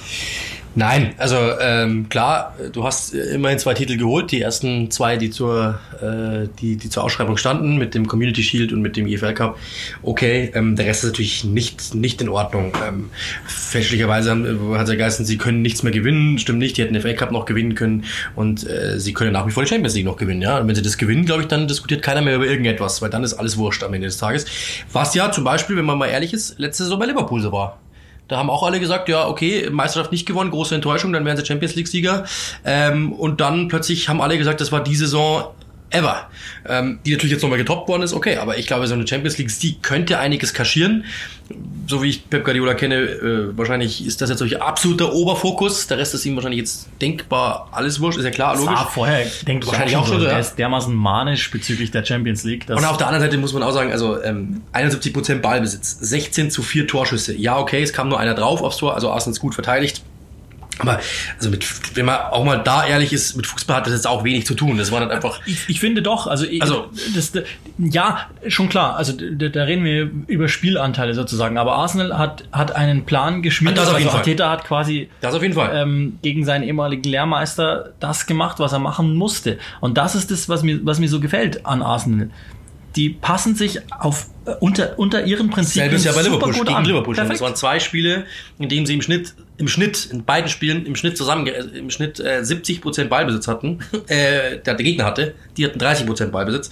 Nein, also ähm, klar, du hast immerhin zwei Titel geholt, die ersten zwei, die zur, äh, die, die zur Ausschreibung standen, mit dem Community Shield und mit dem EFL Cup. Okay, ähm, der Rest ist natürlich nicht, nicht in Ordnung. Ähm, fälschlicherweise hat er geheißen, sie können nichts mehr gewinnen, stimmt nicht, die hätten den FA Cup noch gewinnen können und äh, sie können nach wie vor die Champions League noch gewinnen. Ja? Und wenn sie das gewinnen, glaube ich, dann diskutiert keiner mehr über irgendetwas, weil dann ist alles wurscht am Ende des Tages. Was ja zum Beispiel, wenn man mal ehrlich ist, letzte Saison bei Liverpool so war. Da haben auch alle gesagt, ja, okay, Meisterschaft nicht gewonnen, große Enttäuschung, dann wären sie Champions League-Sieger. Ähm, und dann plötzlich haben alle gesagt, das war die Saison ever. Ähm, die natürlich jetzt nochmal getoppt worden ist, okay, aber ich glaube, so eine Champions League Sieg könnte einiges kaschieren. So wie ich Pep Guardiola kenne, äh, wahrscheinlich ist das jetzt wirklich absoluter Oberfokus. Der Rest ist ihm wahrscheinlich jetzt denkbar alles wurscht, ist ja klar, logisch. Ah, vorher denke ich wahrscheinlich auch schon. So, der ist dermaßen manisch bezüglich der Champions League. Und auf der anderen Seite muss man auch sagen, also ähm, 71% Ballbesitz, 16 zu 4 Torschüsse. Ja, okay, es kam nur einer drauf aufs Tor, also Arsenal ist gut verteidigt aber also mit, wenn man auch mal da ehrlich ist, mit Fußball hat das jetzt auch wenig zu tun. Das war dann einfach. Ich, ich finde doch, also, also das, ja, schon klar. Also da, da, reden wir über Spielanteile sozusagen. Aber Arsenal hat hat einen Plan geschmiedet. Das auf jeden also Fall. Arteta hat quasi das auf jeden Fall. Ähm, gegen seinen ehemaligen Lehrmeister das gemacht, was er machen musste. Und das ist das, was mir was mir so gefällt an Arsenal die passen sich auf äh, unter, unter ihren Prinzipien Selbes ja bei Liverpool, gegen an. Liverpool schon. Das waren zwei Spiele, in denen sie im Schnitt, im Schnitt, in beiden Spielen, im Schnitt zusammen, äh, im Schnitt äh, 70% Ballbesitz hatten, äh, der, der Gegner hatte. Die hatten 30% Ballbesitz.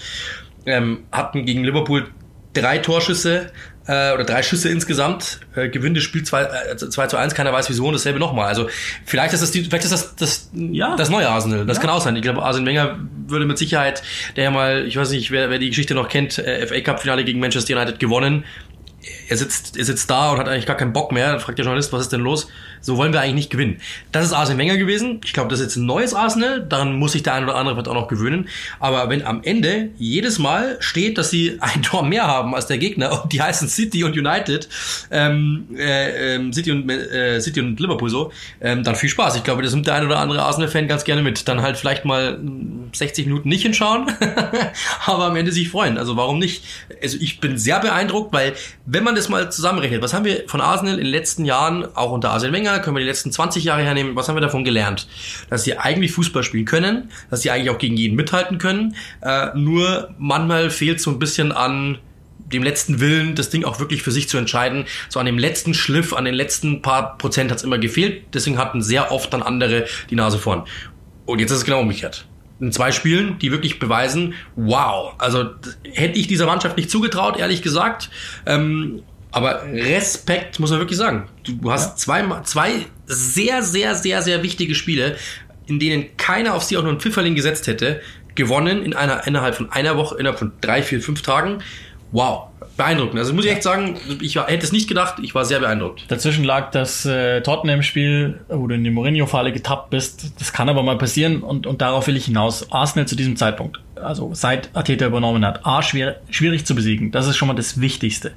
Ähm, hatten gegen Liverpool drei Torschüsse, äh, oder drei Schüsse insgesamt, äh, gewinnt das Spiel 2, äh, 2 zu 1, keiner weiß wieso und dasselbe nochmal. Also vielleicht ist das die, vielleicht ist das das, ja. das neue Arsenal. Das ja. kann auch sein. Ich glaube, Arsene Wenger würde mit Sicherheit, der ja mal, ich weiß nicht, wer, wer die Geschichte noch kennt, äh, FA Cup Finale gegen Manchester United gewonnen. Er sitzt, er sitzt da und hat eigentlich gar keinen Bock mehr. Dann fragt der Journalist, was ist denn los? So wollen wir eigentlich nicht gewinnen. Das ist Arsene Wenger gewesen. Ich glaube, das ist jetzt ein neues Arsenal. Daran muss sich der eine oder andere vielleicht auch noch gewöhnen. Aber wenn am Ende jedes Mal steht, dass sie [laughs] ein Tor mehr haben als der Gegner und die heißen City und United, ähm, äh, äh, City, und, äh, City und Liverpool so, ähm, dann viel Spaß. Ich glaube, das nimmt der eine oder andere Arsenal-Fan ganz gerne mit. Dann halt vielleicht mal 60 Minuten nicht hinschauen, [laughs] aber am Ende sich freuen. Also warum nicht? Also ich bin sehr beeindruckt, weil wenn man das mal zusammenrechnet, was haben wir von Arsenal in den letzten Jahren, auch unter Arsene Wenger, können wir die letzten 20 Jahre hernehmen, was haben wir davon gelernt? Dass sie eigentlich Fußball spielen können, dass sie eigentlich auch gegen jeden mithalten können, äh, nur manchmal fehlt so ein bisschen an dem letzten Willen, das Ding auch wirklich für sich zu entscheiden. So an dem letzten Schliff, an den letzten paar Prozent hat es immer gefehlt. Deswegen hatten sehr oft dann andere die Nase vorn. Und jetzt ist es genau umgekehrt. In zwei Spielen, die wirklich beweisen, wow, also hätte ich dieser Mannschaft nicht zugetraut, ehrlich gesagt. Ähm, aber Respekt, muss man wirklich sagen. Du hast ja. zwei, zwei sehr, sehr, sehr, sehr wichtige Spiele, in denen keiner auf sie auch nur einen Pfifferling gesetzt hätte, gewonnen in einer, innerhalb von einer Woche, innerhalb von drei, vier, fünf Tagen. Wow, beeindruckend. Also muss ich echt sagen, ich war, hätte es nicht gedacht, ich war sehr beeindruckt. Dazwischen lag das äh, Tottenham-Spiel, wo du in die Mourinho-Falle getappt bist. Das kann aber mal passieren und, und darauf will ich hinaus. Arsenal zu diesem Zeitpunkt, also seit Ateta übernommen hat, A, schwer, schwierig zu besiegen. Das ist schon mal das Wichtigste.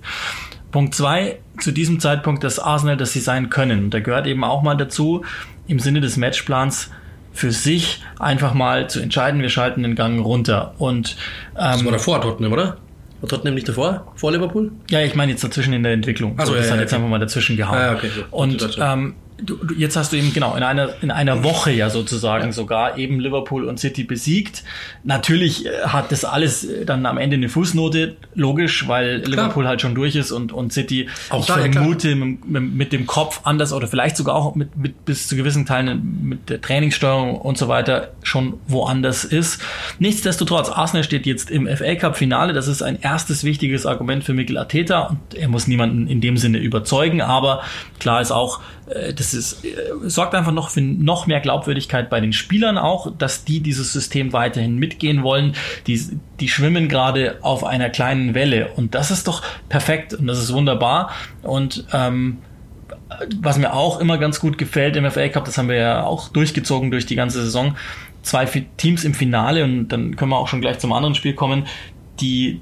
Punkt zwei, zu diesem Zeitpunkt das Arsenal, das sie sein können. Und da gehört eben auch mal dazu, im Sinne des Matchplans für sich einfach mal zu entscheiden, wir schalten den Gang runter. Und ähm, das war davor Tottenham, oder? War Tottenham nicht davor? Vor Liverpool? Ja, ich meine jetzt dazwischen in der Entwicklung. Also, das ja, hat ja, jetzt okay. einfach mal dazwischen gehauen. Ah, okay, so. Und ähm, du, du, jetzt hast du eben genau in einer in einer Woche ja sozusagen ja. sogar eben Liverpool und City besiegt. Natürlich äh, hat das alles äh, dann am Ende eine Fußnote, logisch, weil klar. Liverpool halt schon durch ist und und City auch ich vermute mit, mit, dem Kopf anders oder vielleicht sogar auch mit, mit bis zu gewissen Teilen mit der Trainingssteuerung und so weiter schon woanders ist. Nichtsdestotrotz Arsenal steht jetzt im FA Cup Finale, das ist ein erstes wichtiges Argument für Mikel Arteta und er muss niemanden in dem Sinne überzeugen, aber klar ist auch das ist, äh, sorgt einfach noch für noch mehr Glaubwürdigkeit bei den Spielern auch, dass die dieses System weiterhin mitgehen wollen. Die, die schwimmen gerade auf einer kleinen Welle und das ist doch perfekt und das ist wunderbar. Und ähm, was mir auch immer ganz gut gefällt im FA Cup, das haben wir ja auch durchgezogen durch die ganze Saison, zwei Teams im Finale und dann können wir auch schon gleich zum anderen Spiel kommen, die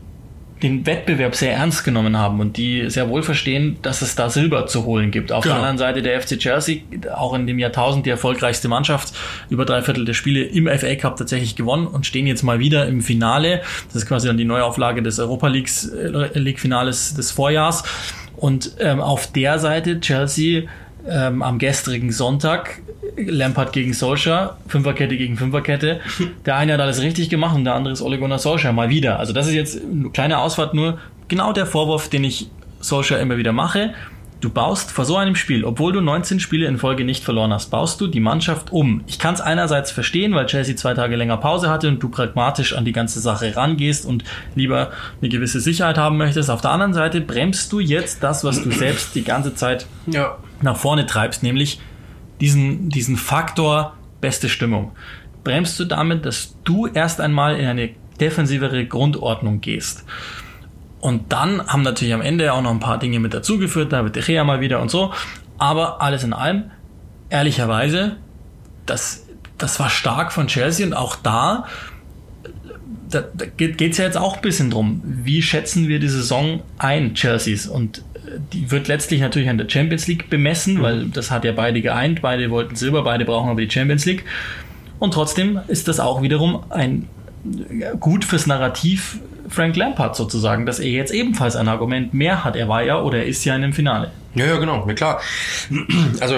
den Wettbewerb sehr ernst genommen haben und die sehr wohl verstehen, dass es da Silber zu holen gibt. Auf genau. der anderen Seite der FC Chelsea, auch in dem Jahrtausend die erfolgreichste Mannschaft, über drei Viertel der Spiele im FA Cup tatsächlich gewonnen und stehen jetzt mal wieder im Finale. Das ist quasi dann die Neuauflage des Europa Leagues, äh, League Finales des Vorjahrs. Und ähm, auf der Seite Chelsea ähm, am gestrigen Sonntag Lampard gegen Solskjaer, Fünferkette gegen Fünferkette. [laughs] Der eine hat alles richtig gemacht und der andere ist Ole Gunnar Solskjaer mal wieder. Also das ist jetzt eine kleine Ausfahrt nur genau der Vorwurf, den ich Solskjaer immer wieder mache. Du baust vor so einem Spiel, obwohl du 19 Spiele in Folge nicht verloren hast, baust du die Mannschaft um. Ich kann es einerseits verstehen, weil Chelsea zwei Tage länger Pause hatte und du pragmatisch an die ganze Sache rangehst und lieber eine gewisse Sicherheit haben möchtest. Auf der anderen Seite bremst du jetzt das, was du selbst die ganze Zeit ja. nach vorne treibst, nämlich diesen, diesen Faktor beste Stimmung. Bremst du damit, dass du erst einmal in eine defensivere Grundordnung gehst. Und dann haben natürlich am Ende auch noch ein paar Dinge mit dazugeführt, da wird De mal wieder und so. Aber alles in allem, ehrlicherweise, das, das war stark von Chelsea und auch da, da, da geht es ja jetzt auch ein bisschen drum. Wie schätzen wir die Saison ein, Chelseas? Und die wird letztlich natürlich an der Champions League bemessen, mhm. weil das hat ja beide geeint. Beide wollten Silber, beide brauchen aber die Champions League. Und trotzdem ist das auch wiederum ein gut fürs Narrativ Frank Lampard sozusagen, dass er jetzt ebenfalls ein Argument mehr hat. Er war ja oder er ist ja in dem Finale. Ja, ja, genau, ja, klar. Also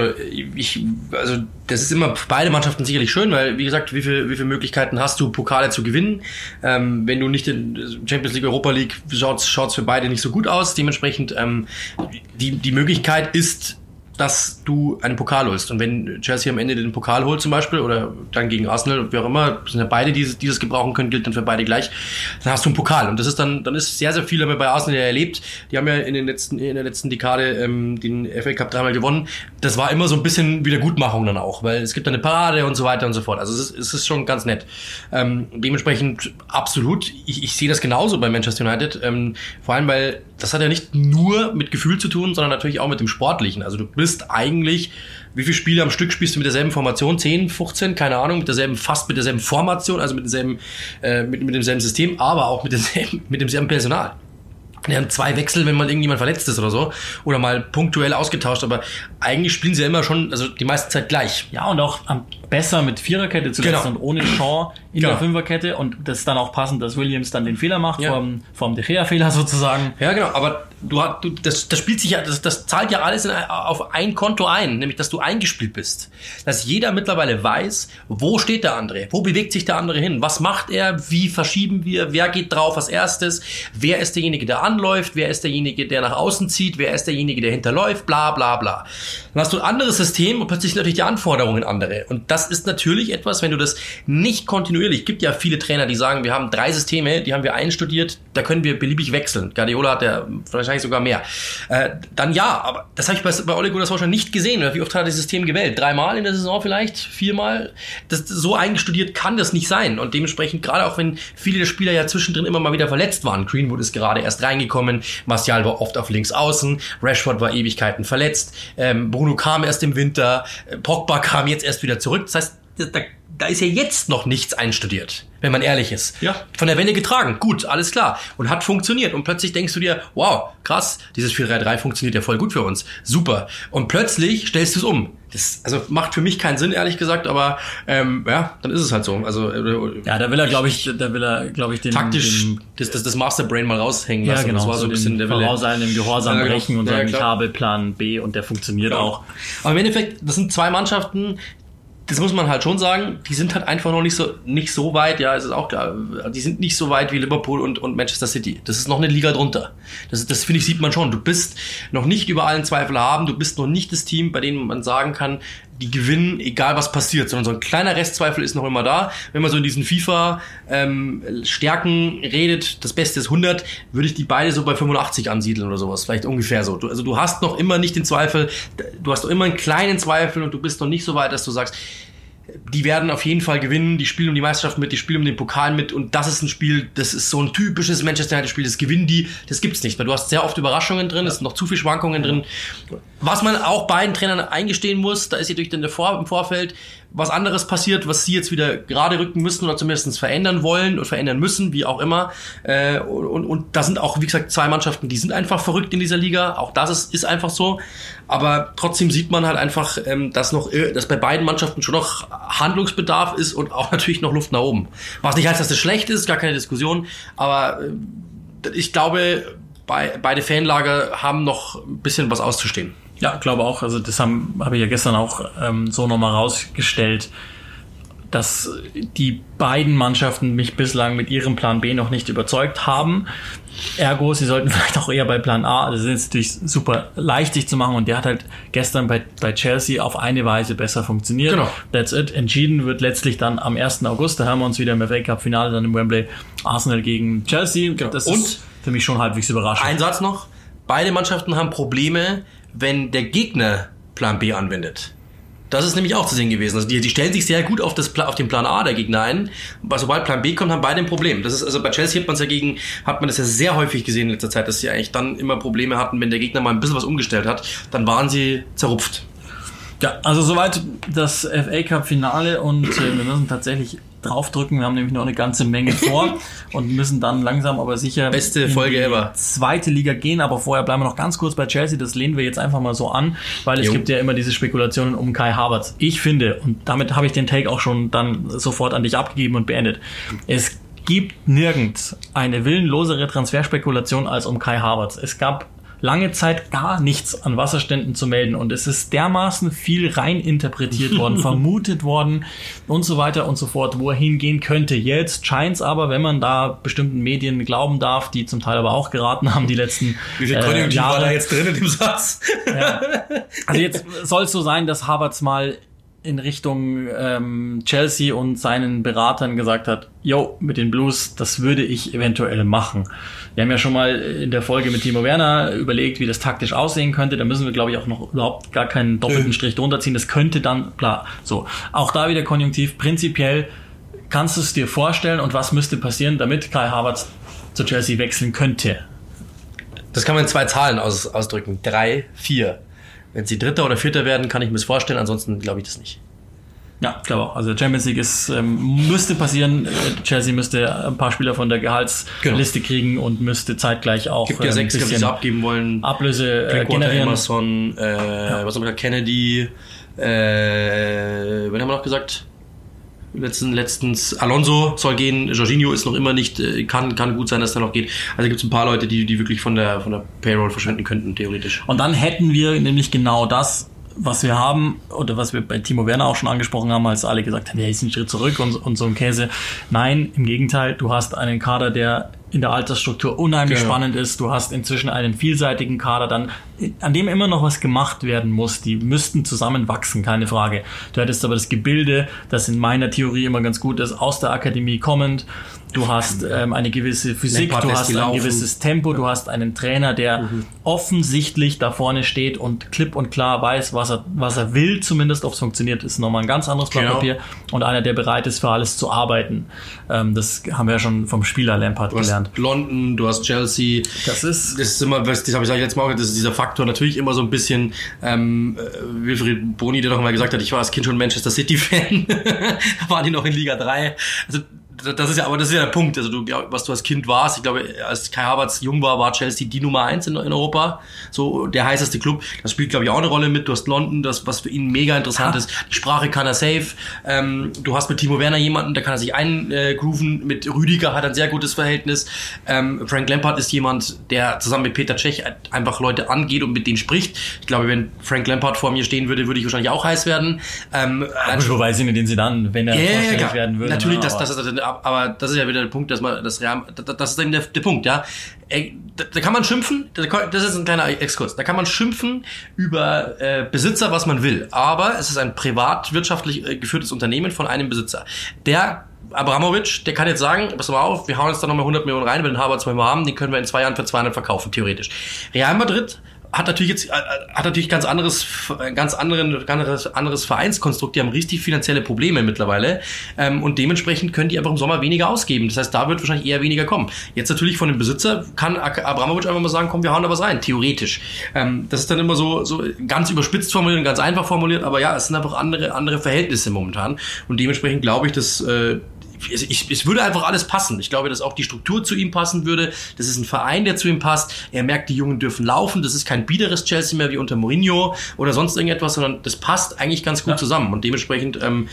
ich, also das ist immer für beide Mannschaften sicherlich schön, weil wie gesagt, wie viel, wie viele Möglichkeiten hast du, Pokale zu gewinnen? Ähm, wenn du nicht in Champions League, Europa League schaut, schaut's für beide nicht so gut aus. Dementsprechend ähm, die die Möglichkeit ist dass du einen Pokal holst. Und wenn Chelsea am Ende den Pokal holt zum Beispiel oder dann gegen Arsenal, wie auch immer, sind ja beide, die, die das gebrauchen können, gilt dann für beide gleich, dann hast du einen Pokal. Und das ist dann, dann ist sehr, sehr viel haben bei Arsenal ja erlebt. Die haben ja in, den letzten, in der letzten Dekade ähm, den FA Cup dreimal gewonnen. Das war immer so ein bisschen Wiedergutmachung dann auch, weil es gibt eine Parade und so weiter und so fort. Also es ist, es ist schon ganz nett. Ähm, dementsprechend absolut, ich, ich sehe das genauso bei Manchester United. Ähm, vor allem, weil das hat ja nicht nur mit Gefühl zu tun, sondern natürlich auch mit dem Sportlichen. Also du bist eigentlich, wie viele Spiele am Stück spielst du mit derselben Formation? 10, 15, keine Ahnung, mit derselben, fast mit derselben Formation, also mit demselben, äh, mit, mit demselben System, aber auch mit demselben, mit demselben Personal. Wir haben zwei Wechsel, wenn mal irgendjemand verletzt ist oder so. Oder mal punktuell ausgetauscht, aber eigentlich spielen sie ja immer schon, also die meiste Zeit gleich. Ja, und auch am besser mit Viererkette zuletzt Genau. und ohne Shaw in Genau. der Fünferkette und das ist dann auch passend, dass Williams dann den Fehler macht, Ja. vom, vom De Gea-Fehler sozusagen. Ja, genau, aber du, hast- du das, das spielt sich ja, das, das zahlt ja alles in, auf ein Konto ein, nämlich dass du eingespielt bist. Dass jeder mittlerweile weiß, wo steht der andere, wo bewegt sich der andere hin, was macht er, wie verschieben wir, wer geht drauf als erstes, wer ist derjenige, der anläuft, wer ist derjenige, der nach außen zieht, wer ist derjenige, der hinterläuft, bla bla bla. Dann hast du ein anderes System und plötzlich sind natürlich die Anforderungen andere. Und das ist natürlich etwas, wenn du das nicht kontinuierlich, gibt ja viele Trainer, die sagen, wir haben drei Systeme, die haben wir einstudiert, da können wir beliebig wechseln. Guardiola hat ja wahrscheinlich sogar mehr. Äh, dann ja, aber das habe ich bei, bei Ole Gunnar Solskjaer nicht gesehen. Wie oft hat er das System gewählt? Dreimal in der Saison vielleicht? Viermal? Das, so eingestudiert kann das nicht sein. Und dementsprechend, gerade auch wenn viele der Spieler ja zwischendrin immer mal wieder verletzt waren. Greenwood ist gerade erst reingekommen, Martial war oft auf links außen, Rashford war Ewigkeiten verletzt, ähm, Bruno kam erst im Winter, äh, Pogba kam jetzt erst wieder zurück. Das heißt, da, da ist ja jetzt noch nichts einstudiert, wenn man ehrlich ist. Ja. Von der Welle getragen, gut, alles klar. Und hat funktioniert. Und plötzlich denkst du dir, wow, krass, dieses 4-3-3 funktioniert ja voll gut für uns. Super. Und plötzlich stellst du es um. Das also macht für mich keinen Sinn, ehrlich gesagt, aber ähm, ja, dann ist es halt so. Also äh, Ja, da will er, glaube ich, da will er, glaube ich, den, taktisch den das, das, das Masterbrain mal raushängen ja, lassen. genau, Das war so ein bisschen der Wille. vorauseilenden Gehorsam Ja, genau. brechen und Ja, sagen, ich klar. habe Plan B und der funktioniert auch. Aber im Endeffekt, das sind zwei Mannschaften, das muss man halt schon sagen, die sind halt einfach noch nicht so, nicht so weit, ja, es ist auch klar, die sind nicht so weit wie Liverpool und, und Manchester City. Das ist noch eine Liga drunter. Das, das finde ich, sieht man schon. Du bist noch nicht über allen Zweifel haben, du bist noch nicht das Team, bei dem man sagen kann, die gewinnen, egal was passiert, sondern so ein kleiner Restzweifel ist noch immer da. Wenn man so in diesen FIFA-Stärken redet, das Beste ist 100, würde ich die beide so bei 85 ansiedeln oder sowas, vielleicht ungefähr so. Du, also du hast noch immer nicht den Zweifel, du hast noch immer einen kleinen Zweifel und du bist noch nicht so weit, dass du sagst, die werden auf jeden Fall gewinnen, die spielen um die Meisterschaft mit, die spielen um den Pokal mit und das ist ein Spiel, das ist so ein typisches Manchester United Spiel, das gewinnen die, das gibt's nicht, weil du hast sehr oft Überraschungen drin, es sind noch zu viel Schwankungen drin. Was man auch beiden Trainern eingestehen muss, da ist durch den Vor im Vorfeld was anderes passiert, was sie jetzt wieder gerade rücken müssen oder zumindest verändern wollen und verändern müssen, wie auch immer. Äh, und, und da sind auch, wie gesagt, zwei Mannschaften, die sind einfach verrückt in dieser Liga. Auch das ist, ist einfach so. Aber trotzdem sieht man halt einfach, ähm, dass noch, äh, dass bei beiden Mannschaften schon noch Handlungsbedarf ist und auch [laughs] natürlich noch Luft nach oben. Was nicht heißt, dass das schlecht ist, gar keine Diskussion. Aber äh, ich glaube, bei, beide Fanlager haben noch ein bisschen was auszustehen. Ja, glaube auch. Also das haben habe ich ja gestern auch ähm, so nochmal rausgestellt, dass die beiden Mannschaften mich bislang mit ihrem Plan B noch nicht überzeugt haben. Ergo, sie sollten [laughs] vielleicht auch eher bei Plan A, das ist jetzt natürlich super leicht sich zu machen und der hat halt gestern bei, bei Chelsea auf eine Weise besser funktioniert. Genau. That's it. Entschieden wird letztlich dann am 1. August, da haben wir uns wieder im FA Cup Finale dann im Wembley Arsenal gegen Chelsea. Das Und ist für mich schon halbwegs überraschend. Ein Satz noch. Beide Mannschaften haben Probleme, wenn der Gegner Plan B anwendet. Das ist nämlich auch zu sehen gewesen. Also die, die stellen sich sehr gut auf, das, auf den Plan A der Gegner ein. Aber sobald Plan B kommt, haben beide ein Problem. Das ist, also bei Chelsea hat man es ja gegen, hat man das ja sehr häufig gesehen in letzter Zeit, dass sie eigentlich dann immer Probleme hatten, wenn der Gegner mal ein bisschen was umgestellt hat, dann waren sie zerrupft. Ja, also soweit das FA Cup Finale und äh, wir müssen tatsächlich draufdrücken. Wir haben nämlich noch eine ganze Menge vor [laughs] und müssen dann langsam aber sicher Beste in Folge die ever. zweite Liga gehen. Aber vorher bleiben wir noch ganz kurz bei Chelsea. Das lehnen wir jetzt einfach mal so an, weil es Jo. gibt ja immer diese Spekulationen um Kai Havertz. Ich finde, und damit habe ich den Take auch schon dann sofort an dich abgegeben und beendet. Es gibt nirgends eine willenlosere Transferspekulation als um Kai Havertz. Es gab lange Zeit gar nichts an Wasserständen zu melden und es ist dermaßen viel rein interpretiert worden, [laughs] vermutet worden und so weiter und so fort, wo er hingehen könnte. Jetzt scheint es aber, wenn man da bestimmten Medien glauben darf, die zum Teil aber auch geraten haben die letzten Wie viel Konjunktiv äh, Jahre. war da jetzt drin in dem Satz? Ja. Also jetzt [laughs] soll es so sein, dass Havertz mal in Richtung ähm, Chelsea und seinen Beratern gesagt hat, yo, mit den Blues, das würde ich eventuell machen. Wir haben ja schon mal in der Folge mit Timo Werner überlegt, wie das taktisch aussehen könnte. Da müssen wir, glaube ich, auch noch überhaupt gar keinen doppelten Strich drunter ziehen. Das könnte dann, bla, so. Auch da wieder Konjunktiv. Prinzipiell kannst du es dir vorstellen und was müsste passieren, damit Kai Havertz zu Chelsea wechseln könnte? Das kann man in zwei Zahlen aus, ausdrücken. Drei, vier. Wenn sie Dritter oder Vierter werden, kann ich mir das vorstellen. Ansonsten glaube ich das nicht. Ja, glaube auch. Also Champions League ist, ähm, müsste passieren. Chelsea müsste ein paar Spieler von der Gehaltsliste kriegen und müsste zeitgleich auch Gibt ja ähm, sechs, die sie abgeben wollen. Ablöse äh, generieren. Emerson, äh, was haben wir da? Kennedy, äh, wen haben wir noch gesagt? Letzten, letztens Alonso soll gehen, Jorginho ist noch immer nicht, äh, kann, kann gut sein, dass er noch geht. Also gibt es ein paar Leute, die, die wirklich von der, von der Payroll verschwinden könnten, theoretisch. Und dann hätten wir nämlich genau das, was wir haben, oder was wir bei Timo Werner auch schon angesprochen haben, als alle gesagt haben, der ist ein Schritt zurück und, und so ein Käse. Nein, im Gegenteil, du hast einen Kader, der in der Altersstruktur unheimlich Genau. spannend ist. Du hast inzwischen einen vielseitigen Kader, dann, an dem immer noch was gemacht werden muss. Die müssten zusammenwachsen, keine Frage. Du hättest aber das Gebilde, das in meiner Theorie immer ganz gut ist, aus der Akademie kommend. Du hast ähm, eine gewisse Physik, Lampard du hast ein laufen. gewisses Tempo, du hast einen Trainer, der offensichtlich da vorne steht und klipp und klar weiß, was er, was er will, zumindest ob es funktioniert, ist nochmal ein ganz anderes Blatt Genau. Papier und einer, der bereit ist, für alles zu arbeiten. Ähm, das haben wir ja schon vom Spieler Lampard Du hast gelernt. London, du hast Chelsea. Das ist Das ist immer, das habe ich letztes Mal, auch, das ist dieser Faktor natürlich immer so ein bisschen, ähm, äh, Wilfried Boni, der doch mal gesagt hat, ich war als Kind schon Manchester City-Fan, [laughs] waren die noch in Liga 3. Also das ist ja, aber das ist ja der Punkt, also du, was du als Kind warst, ich glaube, als Kai Havertz jung war, war Chelsea die Nummer eins in, in Europa, so der heißeste Club, das spielt glaube ich auch eine Rolle mit, du hast London, das, was für ihn mega interessant Ja. ist, die Sprache kann er safe, ähm, du hast mit Timo Werner jemanden, da kann er sich eingrooven, mit Rüdiger hat er ein sehr gutes Verhältnis, ähm, Frank Lampard ist jemand, der zusammen mit Peter Cech einfach Leute angeht und mit denen spricht, ich glaube, wenn Frank Lampard vor mir stehen würde, würde ich wahrscheinlich auch heiß werden, ähm, Gut, wobei sie mit den sie dann, wenn er ja, vorstellig werden würde. Natürlich, ne, das, aber- das, ist, aber das ist ja wieder der Punkt, dass man das Real, das, ist eben der, der Punkt, ja. Da, kann man schimpfen, das ist ein kleiner Exkurs, da kann man schimpfen über äh, Besitzer, was man will, aber es ist ein privatwirtschaftlich äh, geführtes Unternehmen von einem Besitzer. Der Abramovic, der kann jetzt sagen, pass mal auf, wir hauen jetzt da nochmal 100 Millionen rein, wenn den Harvard zwei Mal haben, den können wir in zwei Jahren für 200 verkaufen, theoretisch. Real Madrid hat natürlich jetzt äh, hat natürlich ganz anderes äh, ganz anderen anderes, anderes Vereinskonstrukt. Die haben richtig finanzielle Probleme mittlerweile ähm, und dementsprechend können die einfach im Sommer weniger ausgeben. Das heißt, da wird wahrscheinlich eher weniger kommen. Jetzt natürlich von dem Besitzer kann Abramovic einfach mal sagen, komm, wir hauen da was rein. Theoretisch. Ähm, das ist dann immer so so ganz überspitzt formuliert und ganz einfach formuliert, aber ja, es sind einfach andere andere Verhältnisse momentan und dementsprechend glaube ich, dass äh, es, ich, es würde einfach alles passen. Ich glaube, dass auch die Struktur zu ihm passen würde. Das ist ein Verein, der zu ihm passt. Er merkt, die Jungen dürfen laufen. Das ist kein biederes Chelsea mehr wie unter Mourinho oder sonst irgendetwas, sondern das passt eigentlich ganz gut Ja. zusammen. Und dementsprechend ähm,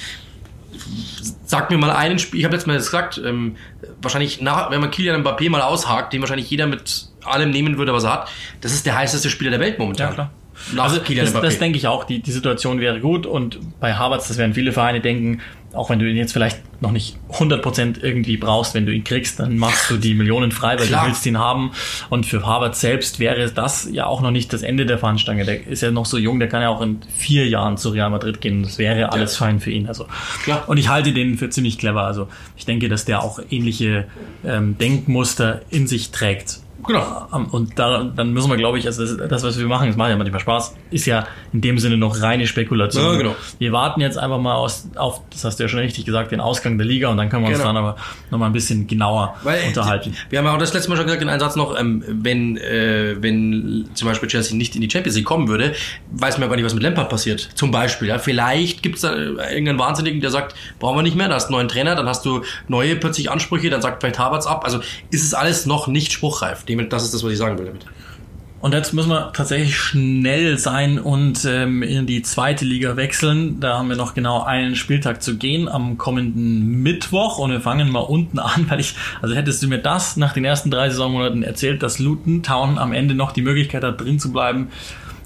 sag mir mal einen Spiel. Ich habe jetzt mal gesagt, ähm, wahrscheinlich nach, wenn man Kylian Mbappé mal aushakt, den wahrscheinlich jeder mit allem nehmen würde, was er hat. Das ist der heißeste Spieler der Welt momentan. Ja, klar. Nach Also das, das denke ich auch. Die, die Situation wäre gut und bei Harvards, das werden viele Vereine denken, auch wenn du ihn jetzt vielleicht noch nicht 100% irgendwie brauchst, wenn du ihn kriegst, dann machst du die Millionen frei, weil Klar. du willst ihn haben. Und für Harvard selbst wäre das ja auch noch nicht das Ende der Fahnenstange. Der ist ja noch so jung, der kann ja auch in vier Jahren zu Real Madrid gehen. Das wäre alles fein für ihn. Also Klar. Und ich halte den für ziemlich clever. Also ich denke, dass der auch ähnliche ähm, Denkmuster in sich trägt. Genau. Ähm, Und da, dann müssen wir, glaube ich, also das, das, was wir machen, das macht ja manchmal Spaß, ist ja in dem Sinne noch reine Spekulation. Ja, genau. Wir warten jetzt einfach mal aus, auf, das hast du ja schon richtig gesagt, den Ausgang der Liga und dann können wir uns Genau. dann aber noch mal ein bisschen genauer Weil unterhalten. Wir haben ja auch das letzte Mal schon gesagt, in einem Satz noch, ähm, wenn, äh, wenn zum Beispiel Chelsea nicht in die Champions League kommen würde, weiß man ja gar nicht, was mit Lampard passiert. Zum Beispiel. Ja. Vielleicht gibt es da äh, irgendeinen Wahnsinnigen, der sagt, brauchen wir nicht mehr, da hast du einen neuen Trainer, dann hast du neue plötzlich Ansprüche, dann sagt vielleicht Havertz ab. Also ist es alles noch nicht spruchreif. Das ist das, was ich sagen will damit. Und jetzt müssen wir tatsächlich schnell sein und ähm, in die zweite Liga wechseln. Da haben wir noch genau einen Spieltag zu gehen am kommenden Mittwoch. Und wir fangen mal unten an, [laughs] weil ich, also hättest du mir das nach den ersten drei Saisonmonaten erzählt, dass Luton Town am Ende noch die Möglichkeit hat, drin zu bleiben,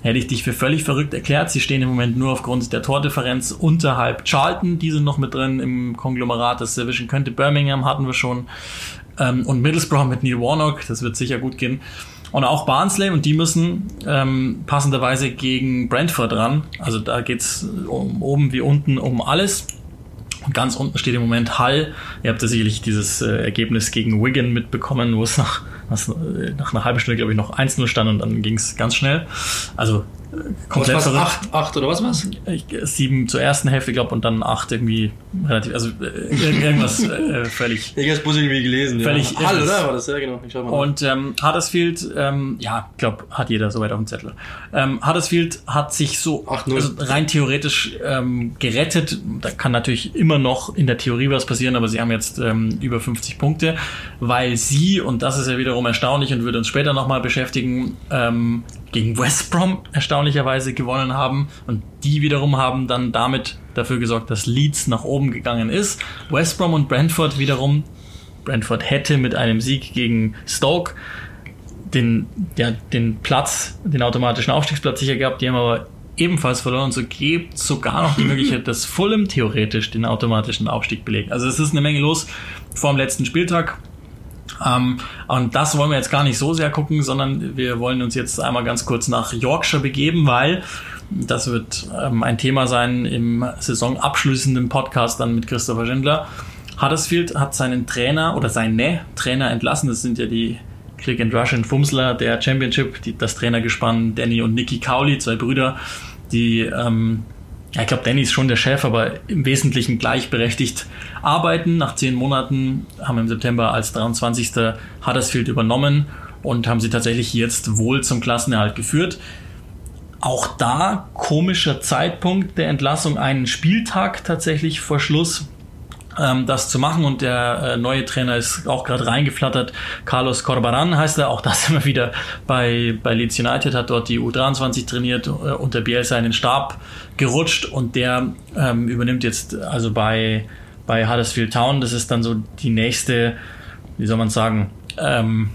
hätte ich dich für völlig verrückt erklärt. Sie stehen im Moment nur aufgrund der Tordifferenz unterhalb Charlton. Die sind noch mit drin im Konglomerat, das erwischen könnte. Birmingham hatten wir schon. Ähm, und Middlesbrough mit Neil Warnock, das wird sicher gut gehen. Und auch Barnsley und die müssen ähm, passenderweise gegen Brentford ran. Also da geht's um, oben wie unten um alles. Und ganz unten steht im Moment Hull. Ihr habt ja sicherlich dieses äh, Ergebnis gegen Wigan mitbekommen, wo es nach, nach einer halben Stunde, glaube ich, noch 1-0 stand und dann ging es ganz schnell. Also komplett was, acht, acht oder was was? Sieben zur ersten Hälfte, glaube und dann acht irgendwie relativ, also äh, irgendwas äh, völlig. Ich habe Bus irgendwie gelesen. Völlig ja. Hall, oder? War das, ja genau. Ich schau mal und ähm, Huddersfield, ähm, ja, glaube hat jeder soweit auf dem Zettel. Ähm, Huddersfield hat sich so also rein theoretisch ähm, gerettet. Da kann natürlich immer noch in der Theorie was passieren, aber sie haben jetzt ähm, über 50 Punkte, weil sie, und das ist ja wiederum erstaunlich und würde uns später nochmal beschäftigen, ähm, gegen West Brom erstaunlicherweise gewonnen haben. Und die wiederum haben dann damit dafür gesorgt, dass Leeds nach oben gegangen ist. West Brom und Brentford wiederum. Brentford hätte mit einem Sieg gegen Stoke den, ja, den Platz, den automatischen Aufstiegsplatz sicher gehabt. Die haben aber ebenfalls verloren. So gibt sogar noch die Möglichkeit, dass Fulham theoretisch den automatischen Aufstieg belegt. Also es ist eine Menge los vor dem letzten Spieltag. Ähm, und das wollen wir jetzt gar nicht so sehr gucken, sondern wir wollen uns jetzt einmal ganz kurz nach Yorkshire begeben, weil das wird ähm, ein Thema sein im saisonabschließenden Podcast dann mit Christopher Schindler. Huddersfield hat seinen Trainer oder seine Trainer entlassen. Das sind ja die Click and Rush und Fumsler der Championship, die, das Trainergespann Danny und Nicky Cowley, zwei Brüder, die ähm, ja, ich glaube, Danny ist schon der Chef, aber im Wesentlichen gleichberechtigt arbeiten. Nach zehn Monaten haben wir im September als 23. Huddersfield übernommen und haben sie tatsächlich jetzt wohl zum Klassenerhalt geführt. Auch da komischer Zeitpunkt der Entlassung, einen Spieltag tatsächlich vor Schluss ähm, das zu machen. Und der äh, neue Trainer ist auch gerade reingeflattert. Carlos Corbaran heißt er. Auch das [laughs] immer wieder bei, bei Leeds United, hat dort die U23 trainiert, äh, unter Bielsa in den Stab gerutscht und der ähm, übernimmt jetzt also bei, bei Huddersfield Town. Das ist dann so die nächste, wie soll man sagen, ähm,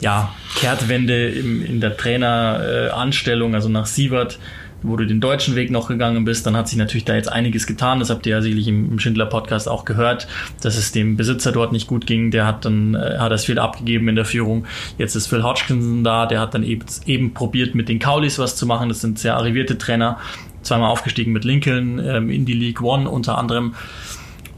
ja, Kehrtwende im, in der Traineranstellung, äh, also nach Sievert wo du den deutschen Weg noch gegangen bist, dann hat sich natürlich da jetzt einiges getan. Das habt ihr ja sicherlich im, Schindler-Podcast auch gehört, dass es dem Besitzer dort nicht gut ging. Der hat dann, äh, hat das viel abgegeben in der Führung. Jetzt ist Phil Hodgkinson da, der hat dann eben, eben probiert, mit den Cowleys was zu machen. Das sind sehr arrivierte Trainer, zweimal aufgestiegen mit Lincoln ähm, in die League One unter anderem.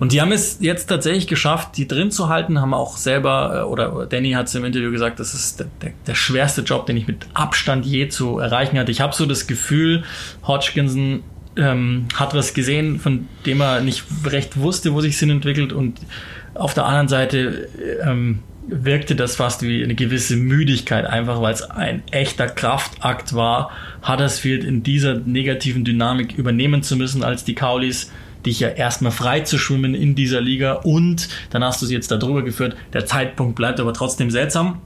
Und die haben es jetzt tatsächlich geschafft, die drin zu halten, haben auch selber, äh, oder Danny hat es im Interview gesagt, das ist der, der, der, schwerste Job, den ich mit Abstand je zu erreichen hatte. Ich habe so das Gefühl, Hodgkinson ähm, hat was gesehen, von dem er nicht recht wusste, wo sich Sinn entwickelt. Und auf der anderen Seite ähm, wirkte das fast wie eine gewisse Müdigkeit, einfach weil es ein echter Kraftakt war, Huddersfield in dieser negativen Dynamik übernehmen zu müssen, als die Cowleys dich ja erstmal frei zu schwimmen in dieser Liga und dann hast du sie jetzt darüber geführt. Der Zeitpunkt bleibt aber trotzdem seltsam.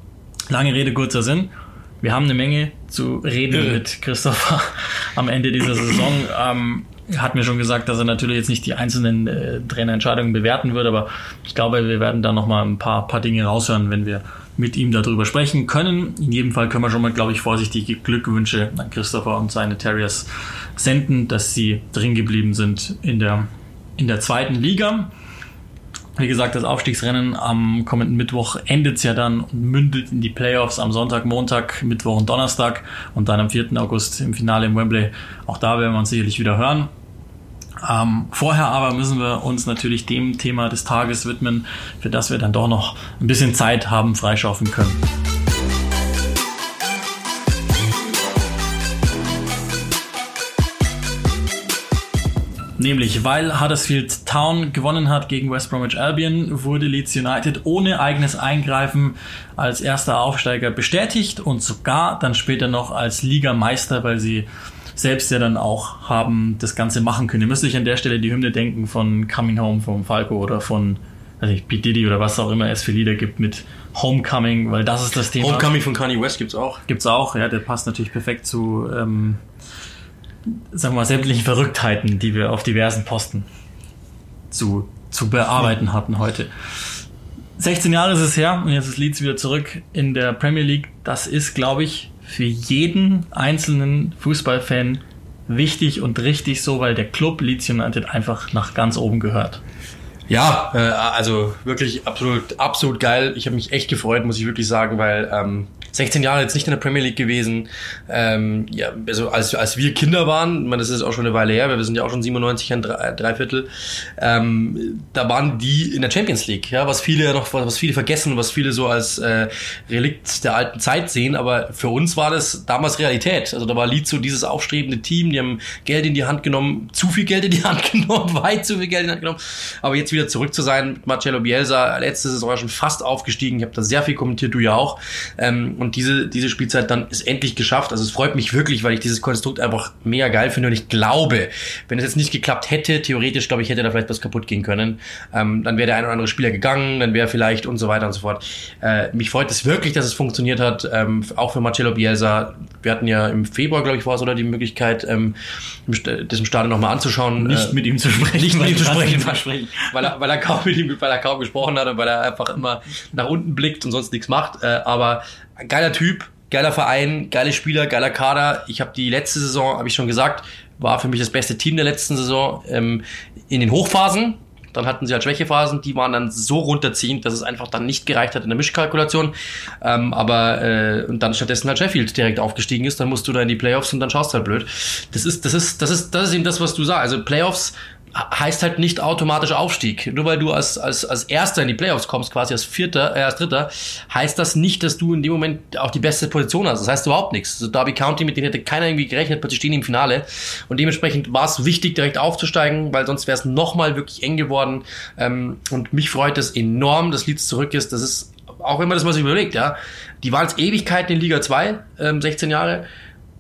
Lange Rede, kurzer Sinn. Wir haben eine Menge zu reden mit Christopher [laughs] am Ende dieser Saison. Ähm, hat mir schon gesagt, dass er natürlich jetzt nicht die einzelnen äh, Trainerentscheidungen bewerten wird, aber ich glaube, wir werden da nochmal ein paar, paar Dinge raushören, wenn wir mit ihm darüber sprechen können. In jedem Fall können wir schon mal, glaube ich, vorsichtige Glückwünsche an Christopher und seine Terriers senden, dass sie drin geblieben sind in der, in der zweiten Liga. Wie gesagt, das Aufstiegsrennen am kommenden Mittwoch endet ja dann und mündet in die Playoffs am Sonntag, Montag, Mittwoch und Donnerstag und dann am 4. August im Finale im Wembley. Auch da werden wir uns sicherlich wieder hören. Ähm, vorher aber müssen wir uns natürlich dem Thema des Tages widmen, für das wir dann doch noch ein bisschen Zeit haben freischaufeln können. Nämlich, weil Huddersfield Town gewonnen hat gegen West Bromwich Albion, wurde Leeds United ohne eigenes Eingreifen als erster Aufsteiger bestätigt und sogar dann später noch als Ligameister, weil sie selbst ja dann auch haben das Ganze machen können. Ihr müsst euch an der Stelle die Hymne denken von Coming Home vom Falco oder von ich, Pete Diddy oder was auch immer es für Lieder gibt mit Homecoming, weil das ist das Thema. Homecoming von Kanye West gibt's auch. Gibt's auch, ja, der passt natürlich perfekt zu, ähm, sagen wir mal, sämtlichen Verrücktheiten, die wir auf diversen Posten zu, zu bearbeiten hatten heute. 16 Jahre ist es her und jetzt ist Leeds wieder zurück in der Premier League. Das ist, glaube ich, für jeden einzelnen Fußballfan wichtig und richtig so, weil der Club Leeds United einfach nach ganz oben gehört. Ja, äh, also wirklich absolut, absolut geil. Ich habe mich echt gefreut, muss ich wirklich sagen, weil ähm, 16 Jahre jetzt nicht in der Premier League gewesen. Ähm, ja, also als, als wir Kinder waren, man, das ist auch schon eine Weile her, wir sind ja auch schon 97 ein drei, drei Viertel, ähm, da waren die in der Champions League, ja, was viele noch, was viele vergessen, was viele so als äh, Relikt der alten Zeit sehen, aber für uns war das damals Realität. Also da war so dieses aufstrebende Team, die haben Geld in die Hand genommen, zu viel Geld in die Hand [laughs] genommen, weit zu viel Geld in die Hand genommen, aber jetzt wieder zurück zu sein, Marcello Bielsa, letzte Saison ja schon fast aufgestiegen, ich habe da sehr viel kommentiert, du ja auch, ähm, und diese, diese Spielzeit dann ist endlich geschafft. Also es freut mich wirklich, weil ich dieses Konstrukt einfach mega geil finde und ich glaube, wenn es jetzt nicht geklappt hätte, theoretisch glaube ich, hätte da vielleicht was kaputt gehen können. Ähm, dann wäre der ein oder andere Spieler gegangen, dann wäre vielleicht und so weiter und so fort. Äh, mich freut es wirklich, dass es funktioniert hat, ähm, auch für Marcello Bielsa. Wir hatten ja im Februar, glaube ich, war es, oder die Möglichkeit, ähm, das im Stadion nochmal anzuschauen. Nicht äh, mit ihm zu sprechen. Nicht mit ihm zu sprechen, weil, weil, er, weil er kaum mit ihm, weil er kaum gesprochen hat und weil er einfach immer nach unten blickt und sonst nichts macht. Äh, aber geiler Typ, geiler Verein, geile Spieler, geiler Kader. Ich habe die letzte Saison, habe ich schon gesagt, war für mich das beste Team der letzten Saison ähm, in den Hochphasen. Dann hatten sie halt Schwächephasen, die waren dann so runterziehend, dass es einfach dann nicht gereicht hat in der Mischkalkulation. Ähm, aber äh, und dann stattdessen halt Sheffield direkt aufgestiegen ist, dann musst du da in die Playoffs und dann schaust halt blöd. Das ist, das ist, das ist, das ist eben das, was du sagst. Also Playoffs heißt halt nicht automatisch Aufstieg. Nur weil du als, als, als Erster in die Playoffs kommst, quasi als Vierter, äh, als Dritter, heißt das nicht, dass du in dem Moment auch die beste Position hast. Das heißt überhaupt nichts. Also Derby County, mit denen hätte keiner irgendwie gerechnet, plötzlich stehen die im Finale. Und dementsprechend war es wichtig, direkt aufzusteigen, weil sonst wäre es nochmal wirklich eng geworden. Ähm, und mich freut es enorm, dass Leeds zurück ist. Das ist, auch man das mal sich überlegt, ja. Die waren jetzt Ewigkeiten in Liga 2, ähm, 16 Jahre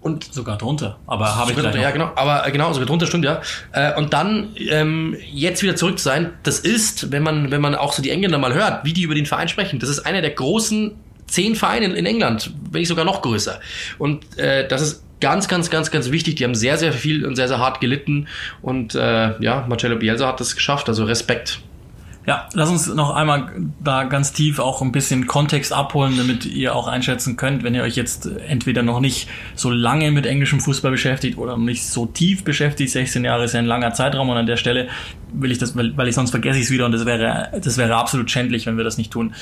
und sogar drunter. Aber habe ich drunter, Ja, genau. Aber äh, genau, sogar drunter stimmt, ja. Äh, und dann ähm, jetzt wieder zurück zu sein, das ist, wenn man, wenn man auch so die Engländer mal hört, wie die über den Verein sprechen, das ist einer der großen zehn Vereine in England, wenn nicht sogar noch größer. Und äh, das ist ganz, ganz, ganz, ganz wichtig. Die haben sehr, sehr viel und sehr, sehr hart gelitten. Und äh, ja, Marcello Bielsa hat das geschafft. Also Respekt. Ja, lass uns noch einmal da ganz tief auch ein bisschen Kontext abholen, damit ihr auch einschätzen könnt, wenn ihr euch jetzt entweder noch nicht so lange mit englischem Fußball beschäftigt oder nicht so tief beschäftigt. 16 Jahre ist ja ein langer Zeitraum und an der Stelle will ich das, weil, weil ich sonst vergesse ich es wieder und das wäre, das wäre absolut schändlich, wenn wir das nicht tun.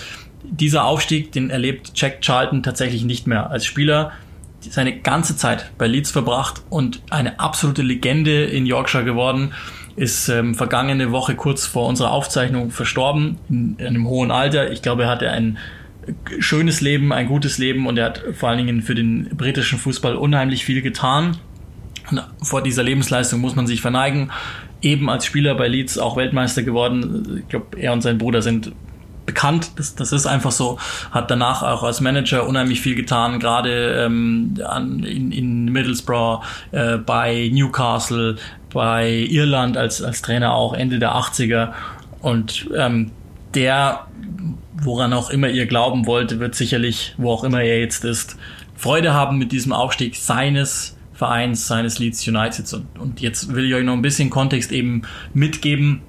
Dieser Aufstieg, den erlebt Jack Charlton tatsächlich nicht mehr als Spieler seine ganze Zeit bei Leeds verbracht und eine absolute Legende in Yorkshire geworden ist ähm, vergangene Woche kurz vor unserer Aufzeichnung verstorben, in, in einem hohen Alter. Ich glaube, er hatte ein schönes Leben, ein gutes Leben und er hat vor allen Dingen für den britischen Fußball unheimlich viel getan. Und vor dieser Lebensleistung muss man sich verneigen. Eben als Spieler bei Leeds auch Weltmeister geworden. Ich glaube, er und sein Bruder sind bekannt. Das, das ist einfach so. Hat danach auch als Manager unheimlich viel getan, gerade ähm, an, in, in Middlesbrough, äh, bei Newcastle, bei Irland als, als Trainer auch Ende der 80er. Und ähm, der, woran auch immer ihr glauben wollt, wird sicherlich, wo auch immer er jetzt ist, Freude haben mit diesem Aufstieg seines Vereins, seines Leeds Uniteds. Und, und jetzt will ich euch noch ein bisschen Kontext eben mitgeben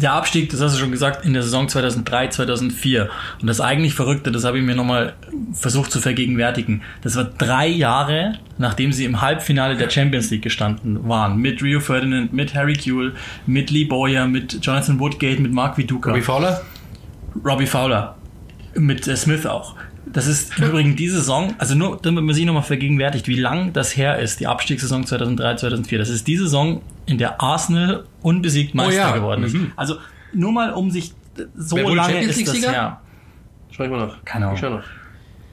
der Abstieg, das hast du schon gesagt, in der Saison 2003, 2004. Und das eigentlich Verrückte, das habe ich mir nochmal versucht zu vergegenwärtigen. Das war drei Jahre, nachdem sie im Halbfinale der Champions League gestanden waren. Mit Rio Ferdinand, mit Harry Kuehl, mit Lee Boyer, mit Jonathan Woodgate, mit Mark Viduka. Robbie Fowler? Robbie Fowler. Mit äh, Smith auch. Das ist übrigens diese Saison, also nur, damit man sich nochmal vergegenwärtigt, wie lang das her ist, die Abstiegssaison 2003, 2004. Das ist die Saison, in der Arsenal unbesiegt Meister oh ja. geworden ist. Mhm. Also nur mal um sich, so lange ist das her. Schau ich mal nach. Keine Ahnung.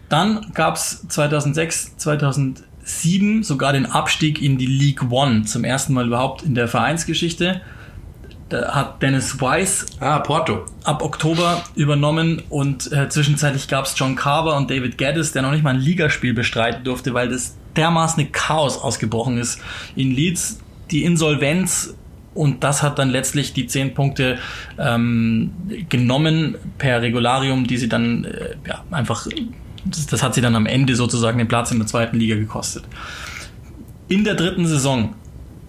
Dann gab's 2006, 2007 sogar den Abstieg in die League One, zum ersten Mal überhaupt in der Vereinsgeschichte. Da hat Dennis Weiss ah, Porto. ab Oktober übernommen und äh, zwischenzeitlich gab es John Carver und David Geddes, der noch nicht mal ein Ligaspiel bestreiten durfte, weil das dermaßen Chaos ausgebrochen ist in Leeds. Die Insolvenz Und das hat dann letztlich die zehn Punkte ähm, genommen per Regularium, die sie dann äh, ja, einfach, das, das hat sie dann am Ende sozusagen den Platz in der zweiten Liga gekostet. In der dritten Saison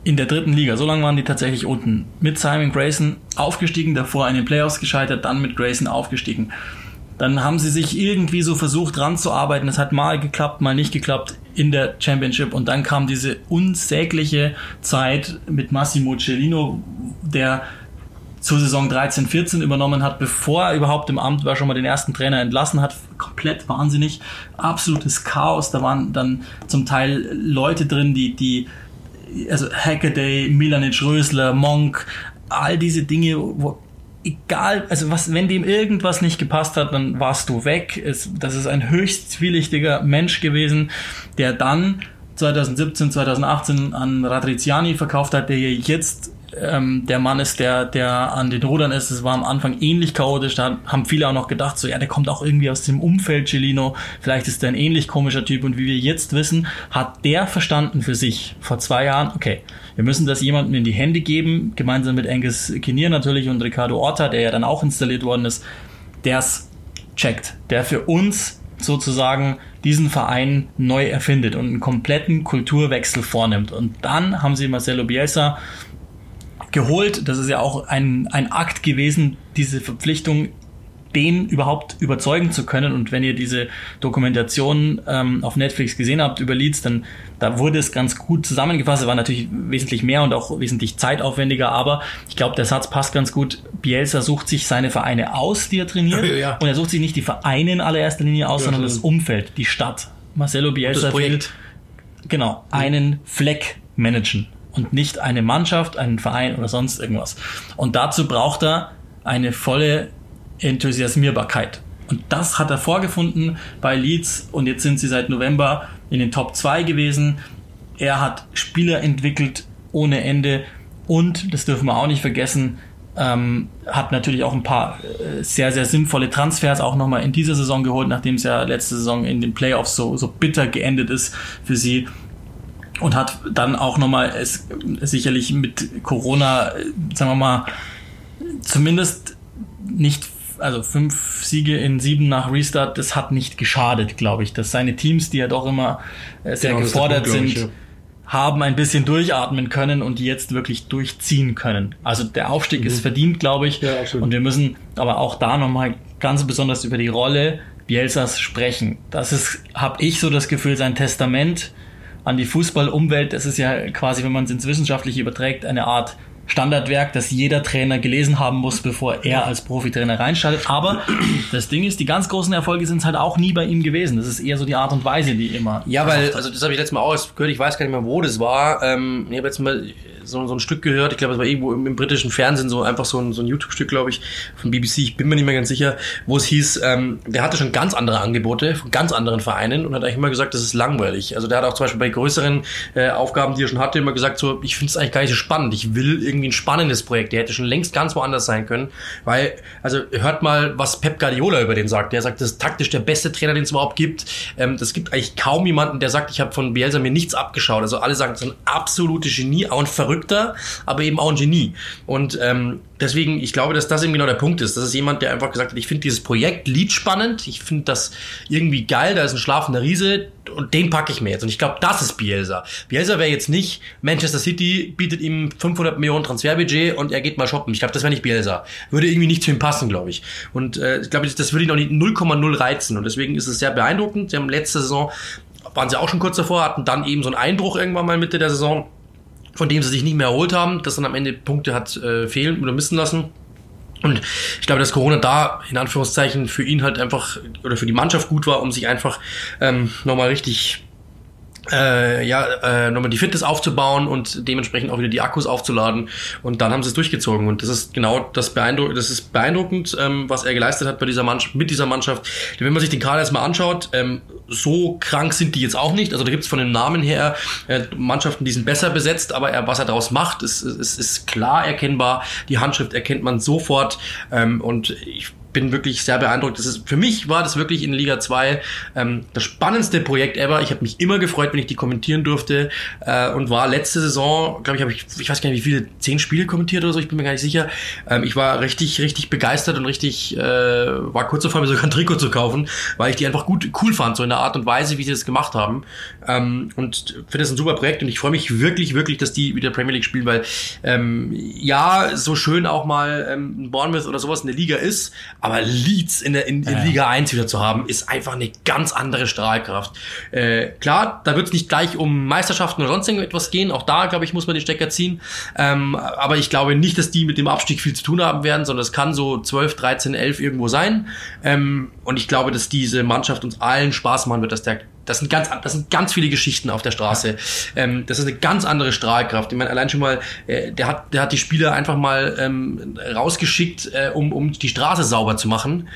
in der dritten Liga. So lange waren die tatsächlich unten. Mit Simon Grayson aufgestiegen, davor in den Playoffs gescheitert, dann mit Grayson aufgestiegen. Dann haben sie sich irgendwie so versucht ranzuarbeiten. Es hat mal geklappt, mal nicht geklappt in der Championship. Und dann kam diese unsägliche Zeit mit Massimo Cellino, der zur Saison 13, 14 übernommen hat, bevor er überhaupt im Amt war, schon mal den ersten Trainer entlassen hat. Komplett wahnsinnig. Absolutes Chaos. Da waren dann zum Teil Leute drin, die, die, also Hackaday, Milanic Rösler, Monk, all diese Dinge, wo egal, also was, wenn dem irgendwas nicht gepasst hat, dann warst du weg. Es, das ist ein höchst zwielichtiger Mensch gewesen, der dann 2017, 2018 an Radriziani verkauft hat, der jetzt ähm, der Mann ist, der, der an den Rudern ist. Es war am Anfang ähnlich chaotisch. Da haben viele auch noch gedacht, so ja, der kommt auch irgendwie aus dem Umfeld Celino. Vielleicht ist der ein ähnlich komischer Typ. Und wie wir jetzt wissen, hat der verstanden für sich vor zwei Jahren, okay, wir müssen das jemandem in die Hände geben, gemeinsam mit Angus Kinnear natürlich und Ricardo Orta, der ja dann auch installiert worden ist, der es checkt, der für uns sozusagen diesen Verein neu erfindet und einen kompletten Kulturwechsel vornimmt. Und dann haben sie Marcelo Bielsa geholt. Das ist ja auch ein, ein Akt gewesen, diese Verpflichtung den überhaupt überzeugen zu können. Und wenn ihr diese Dokumentation ähm, auf Netflix gesehen habt über Leeds, dann da wurde es ganz gut zusammengefasst. Es war natürlich wesentlich mehr und auch wesentlich zeitaufwendiger, aber ich glaube, der Satz passt ganz gut. Bielsa sucht sich seine Vereine aus, die er trainiert. Ja. Und er sucht sich nicht die Vereine in allererster Linie aus, ja, sondern das Umfeld, die Stadt. Marcelo Bielsa will genau einen Fleck managen und nicht eine Mannschaft, einen Verein oder sonst irgendwas. Und dazu braucht er eine volle Enthusiasmierbarkeit. Und das hat er vorgefunden bei Leeds und jetzt sind sie seit November in den Top 2 gewesen. Er hat Spieler entwickelt ohne Ende und, das dürfen wir auch nicht vergessen, ähm, hat natürlich auch ein paar äh, sehr, sehr sinnvolle Transfers auch nochmal in dieser Saison geholt, nachdem es ja letzte Saison in den Playoffs so, so bitter geendet ist für sie und hat dann auch nochmal es sicherlich mit Corona, sagen wir mal, zumindest nicht, also fünf Siege in sieben nach Restart, das hat nicht geschadet, glaube ich, dass seine Teams, die ja doch immer äh, sehr genau, gefordert Punkt, sind, ich, ja. haben ein bisschen durchatmen können und jetzt wirklich durchziehen können. Also der Aufstieg mhm. ist verdient, glaube ich. Ja, und wir müssen aber auch da nochmal ganz besonders über die Rolle Bielsas sprechen. Das ist, habe ich so das Gefühl, sein Testament an die Fußballumwelt. Das ist ja quasi, wenn man es ins Wissenschaftliche überträgt, eine Art Standardwerk, das jeder Trainer gelesen haben muss, bevor er als Profitrainer reinstartet. Aber das Ding ist, die ganz großen Erfolge sind es halt auch nie bei ihm gewesen. Das ist eher so die Art und Weise, die immer. Ja, weil, also das habe ich letztes Mal auch gehört, ich weiß gar nicht mehr, wo das war. Ähm, ich habe jetzt mal so, so ein Stück gehört, ich glaube, es war irgendwo im, im, britischen Fernsehen, so einfach so ein, so ein YouTube-Stück, glaube ich, von BBC, ich bin mir nicht mehr ganz sicher, wo es hieß, ähm, der hatte schon ganz andere Angebote von ganz anderen Vereinen und hat eigentlich immer gesagt, das ist langweilig. Also der hat auch zum Beispiel bei größeren äh, Aufgaben, die er schon hatte, immer gesagt, so, ich finde es eigentlich gar nicht so spannend, ich will irgendwie ein spannendes Projekt, der hätte schon längst ganz woanders sein können, weil, also hört mal, was Pep Guardiola über den sagt. Der sagt, das ist taktisch der beste Trainer, den es überhaupt gibt. Ähm, gibt eigentlich kaum jemanden, der sagt, ich habe von Bielsa mir nichts abgeschaut. Also alle sagen, das ist ein absolutes Genie, auch ein Verrückter, aber eben auch ein Genie. Und ähm, deswegen, ich glaube, dass das eben genau der Punkt ist. Das ist jemand, der einfach gesagt hat, ich finde dieses Projekt Lied spannend, ich finde das irgendwie geil, da ist ein schlafender Riese und den packe ich mir jetzt. Und ich glaube, das ist Bielsa. Bielsa wäre jetzt nicht, Manchester City bietet ihm 500 Millionen Transferbudget und er geht mal shoppen. Ich glaube, das wäre nicht Bielsa. Würde irgendwie nicht zu ihm passen, glaube ich. Und äh, ich glaube, das würde ihn auch nicht 0,0 reizen. Und deswegen ist es sehr beeindruckend. Sie haben letzte Saison, waren sie auch schon kurz davor, hatten dann eben so einen Einbruch irgendwann mal Mitte der Saison von dem sie sich nicht mehr erholt haben, das dann am Ende Punkte hat äh, fehlen oder missen lassen. Und ich glaube, dass Corona da in Anführungszeichen für ihn halt einfach oder für die Mannschaft gut war, um sich einfach ähm, nochmal richtig äh, ja, äh, nochmal die Fitness aufzubauen und dementsprechend auch wieder die Akkus aufzuladen. Und dann haben sie es durchgezogen. Und das ist genau das beeindruckend, das ist beeindruckend, ähm, was er geleistet hat bei dieser Mannschaft, mit dieser Mannschaft. Wenn man sich den Kader jetzt mal anschaut, ähm, so krank sind die jetzt auch nicht. Also da gibt es von den Namen her äh, Mannschaften, die sind besser besetzt, aber er, was er daraus macht, ist, ist, ist klar erkennbar. Die Handschrift erkennt man sofort. Ähm, und ich bin wirklich sehr beeindruckt. Das ist, für mich war das wirklich in Liga 2 ähm, das spannendste Projekt ever. Ich habe mich immer gefreut, wenn ich die kommentieren durfte äh, und war letzte Saison, glaube ich, habe ich, ich weiß gar nicht, wie viele, zehn Spiele kommentiert oder so, ich bin mir gar nicht sicher. Ähm, ich war richtig, richtig begeistert und richtig, äh, war kurz davor, mir sogar ein Trikot zu kaufen, weil ich die einfach gut, cool fand, so in der Art und Weise, wie sie das gemacht haben. Ähm, und finde das ein super Projekt und ich freue mich wirklich, wirklich, dass die wieder Premier League spielen, weil ähm, ja, so schön auch mal ähm, Bournemouth oder sowas in der Liga ist, aber Leeds in der in, in ja. Liga 1 wieder zu haben, ist einfach eine ganz andere Strahlkraft. Äh, klar, da wird es nicht gleich um Meisterschaften oder sonst irgendetwas gehen. Auch da, glaube ich, muss man den Stecker ziehen. Ähm, aber ich glaube nicht, dass die mit dem Abstieg viel zu tun haben werden, sondern es kann so 12, 13, 11 irgendwo sein. Ähm, und ich glaube, dass diese Mannschaft uns allen Spaß machen wird, dass der das sind ganz, das sind ganz viele Geschichten auf der Straße. Ähm, das ist eine ganz andere Strahlkraft. Ich meine, allein schon mal, äh, der hat, der hat die Spieler einfach mal ähm, rausgeschickt, äh, um, um die Straße sauber zu machen.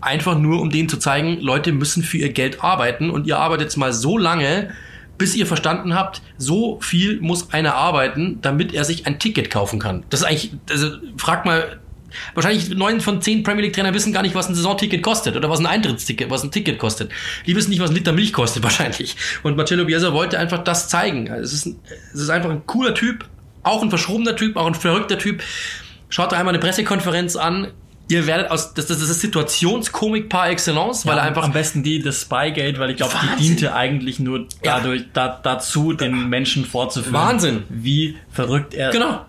Einfach nur, um denen zu zeigen, Leute müssen für ihr Geld arbeiten und ihr arbeitet mal so lange, bis ihr verstanden habt, so viel muss einer arbeiten, damit er sich ein Ticket kaufen kann. Das ist eigentlich, also frag mal Wahrscheinlich neun von zehn Premier League Trainer wissen gar nicht, was ein Saisonticket kostet oder was ein Eintrittsticket, was ein Ticket kostet. Die wissen nicht, was ein Liter Milch kostet [laughs] wahrscheinlich. Und Marcello Bielsa wollte einfach das zeigen. Also es ist, es ist einfach ein cooler Typ, auch ein verschrobener Typ, auch ein verrückter Typ. Schaut euch einmal eine Pressekonferenz an. Ihr werdet aus, das, das ist Situationskomik par excellence, weil ja, er einfach. Am besten die, das Spygate, weil ich glaube, die diente eigentlich nur dadurch, ja. da, dazu, den Menschen vorzuführen. Wahnsinn. Wie verrückt er genau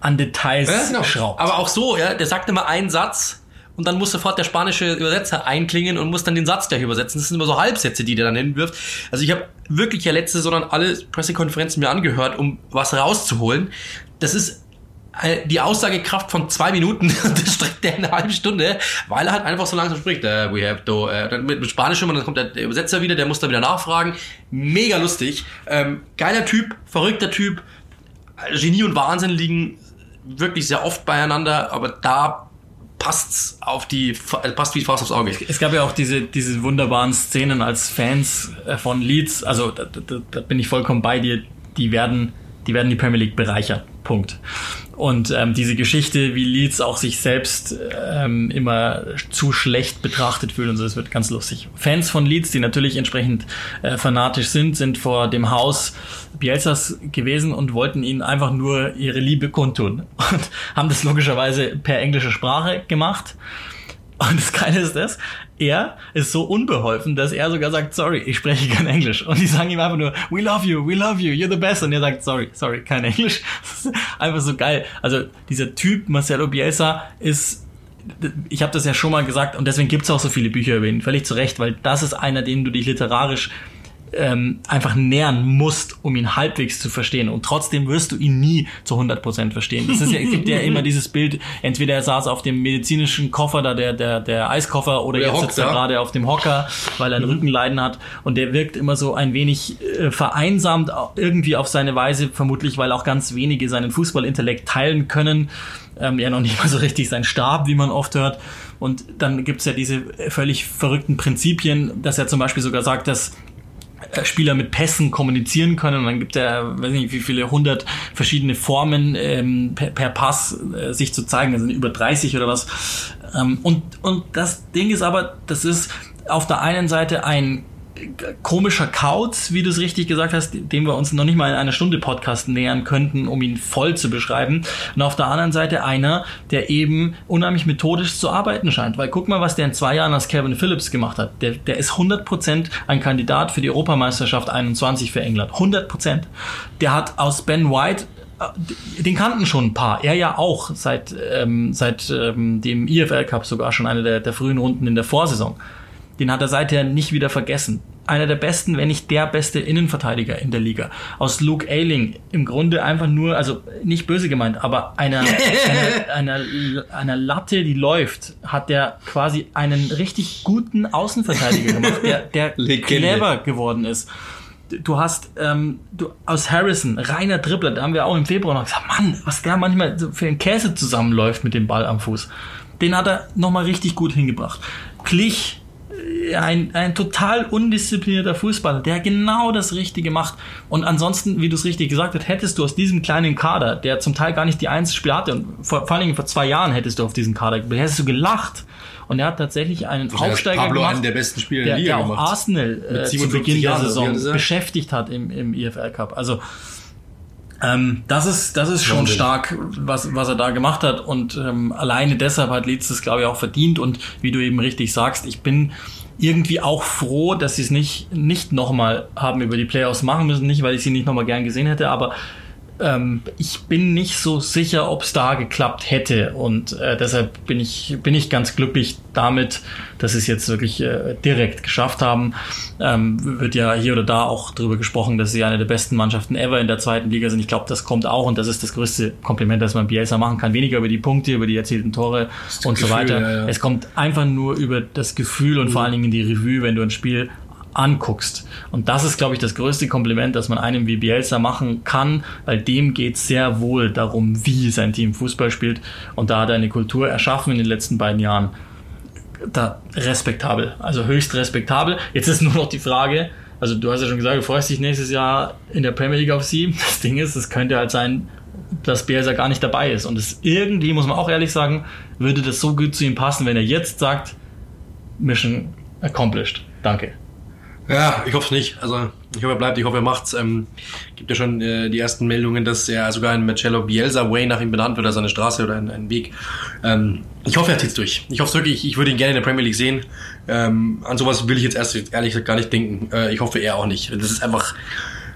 an Details ja, genau. schraubt. Aber auch so, ja, der sagt immer einen Satz und dann muss sofort der spanische Übersetzer einklingen und muss dann den Satz gleich übersetzen. Das sind immer so Halbsätze, die der dann hinwirft. Also ich habe wirklich ja letzte Saison alle Pressekonferenzen mir angehört, um was rauszuholen. Das ist äh, die Aussagekraft von zwei Minuten [laughs] das streckt der eine halbe Stunde, weil er halt einfach so langsam spricht. Uh, we have to, uh, dann mit, mit Spanisch immer, dann kommt der Übersetzer wieder, der muss dann wieder nachfragen. Mega lustig. Ähm, geiler Typ, verrückter Typ. Genie und Wahnsinn liegen wirklich sehr oft beieinander, aber da passt's auf die äh, passt wie Faust aufs Auge. Es gab ja auch diese diese wunderbaren Szenen als Fans äh, von Leeds, also da, da, da bin ich vollkommen bei dir, die werden die werden die Premier League bereichern. Punkt. Und ähm, diese Geschichte, wie Leeds auch sich selbst ähm, immer zu schlecht betrachtet fühlen und so, das wird ganz lustig. Fans von Leeds, die natürlich entsprechend äh, fanatisch sind, sind vor dem Haus Bielsas gewesen und wollten ihnen einfach nur ihre Liebe kundtun [laughs] und haben das logischerweise per englische Sprache gemacht. Und das Geile ist das, er ist so unbeholfen, dass er sogar sagt, sorry, ich spreche kein Englisch. Und die sagen ihm einfach nur, we love you, we love you, you're the best. Und er sagt, sorry, sorry, kein Englisch. [laughs] Einfach so geil. Also dieser Typ, Marcelo Bielsa, ist ich habe das ja schon mal gesagt und deswegen gibt's auch so viele Bücher über ihn, völlig zu Recht, weil das ist einer, den du dich literarisch ähm, einfach nähern musst, um ihn halbwegs zu verstehen. Und trotzdem wirst du ihn nie zu 100% verstehen. Das ist ja, es gibt ja immer dieses Bild, entweder er saß auf dem medizinischen Koffer, da der, der, der Eiskoffer, oder der jetzt sitzt er gerade auf dem Hocker, weil er ein mhm. Rückenleiden hat. Und der wirkt immer so ein wenig äh, vereinsamt, irgendwie auf seine Weise, vermutlich, weil auch ganz wenige seinen Fußballintellekt teilen können. Ähm, er noch nicht mal so richtig sein Stab, wie man oft hört. Und dann gibt's ja diese völlig verrückten Prinzipien, dass er zum Beispiel sogar sagt, dass Spieler mit Pässen kommunizieren können. Und dann gibt er, weiß nicht, wie viele hundert verschiedene Formen ähm, per, per, Pass äh, sich zu zeigen. Das sind über 30 oder was. Ähm, und, und das Ding ist aber, das ist auf der einen Seite ein komischer Kauz, wie du es richtig gesagt hast, dem wir uns noch nicht mal in einer Stunde Podcast nähern könnten, um ihn voll zu beschreiben. Und auf der anderen Seite einer, der eben unheimlich methodisch zu arbeiten scheint. Weil guck mal, was der in zwei Jahren als Kevin Phillips gemacht hat. Der, der ist 100% ein Kandidat für die Europameisterschaft 21 für England. 100%. Der hat aus Ben White äh, den kannten schon ein paar. Er ja auch seit, ähm, seit ähm, dem IFL Cup sogar schon eine der, der frühen Runden in der Vorsaison. Den hat er seither nicht wieder vergessen. Einer der besten, wenn nicht der beste Innenverteidiger in der Liga. Aus Luke Ayling im Grunde einfach nur, also nicht böse gemeint, aber einer, [laughs] einer, einer, einer Latte, die läuft, hat der quasi einen richtig guten Außenverteidiger gemacht, der, der [laughs] clever geworden ist du hast ähm, du, aus Harrison, reiner Dribbler, da haben wir auch im Februar noch gesagt, Mann, was der manchmal für ein Käse zusammenläuft mit dem Ball am Fuß. Den hat er nochmal richtig gut hingebracht. Klich ein, ein total undisziplinierter Fußballer, der genau das Richtige macht. Und ansonsten, wie du es richtig gesagt hast, hättest du aus diesem kleinen Kader, der zum Teil gar nicht die Einzelspieler hatte, und vor, vor allen Dingen vor zwei Jahren hättest du auf diesen Kader, hättest du gelacht. Und er hat tatsächlich einen Aufsteiger Pablo gemacht, einen der besten Spieler der, der auch gemacht. Arsenal äh, zu 57 Beginn der Saison er? beschäftigt hat im, im IFL Cup. Also ähm, das ist das ist schon Wahnsinn. stark, was was er da gemacht hat. Und ähm, alleine deshalb hat Leeds das glaube ich auch verdient. Und wie du eben richtig sagst, ich bin irgendwie auch froh, dass sie es nicht nicht nochmal haben über die Playoffs machen müssen, nicht weil ich sie nicht nochmal gern gesehen hätte, aber ähm, ich bin nicht so sicher, ob es da geklappt hätte und äh, deshalb bin ich bin ich ganz glücklich damit, dass sie es jetzt wirklich äh, direkt geschafft haben. Ähm, wird ja hier oder da auch darüber gesprochen, dass sie eine der besten Mannschaften ever in der zweiten Liga sind. Ich glaube, das kommt auch und das ist das größte Kompliment, das man Bielsa machen kann. Weniger über die Punkte, über die erzielten Tore und so Gefühl, weiter. ja, ja. Es kommt einfach nur über das Gefühl und vor allen Dingen die Revue, wenn du ein Spiel anguckst. Und das ist, glaube ich, das größte Kompliment, das man einem wie Bielsa machen kann, weil dem geht sehr wohl darum, wie sein Team Fußball spielt. Und da hat er eine Kultur erschaffen in den letzten beiden Jahren. Da respektabel, also höchst respektabel. Jetzt ist nur noch die Frage, also du hast ja schon gesagt, du freust dich nächstes Jahr in der Premier League auf sie. [laughs] Das Ding ist, es könnte halt sein, dass Bielsa gar nicht dabei ist. Und es irgendwie, muss man auch ehrlich sagen, würde das so gut zu ihm passen, wenn er jetzt sagt, Mission accomplished. Danke. Ja, ich hoffe es nicht. Also ich hoffe, er bleibt, ich hoffe, er macht's. Ähm, gibt ja schon äh, die ersten Meldungen, dass er sogar ein Marcello Bielsa Way nach ihm benannt wird, also eine Straße oder ein, ein Weg. Ähm, ich hoffe, er zieht's durch. Ich hoffe wirklich, ich würde ihn gerne in der Premier League sehen. Ähm, an sowas will ich jetzt erst ehrlich gesagt gar nicht denken. Äh, ich hoffe, er auch nicht. Das ist einfach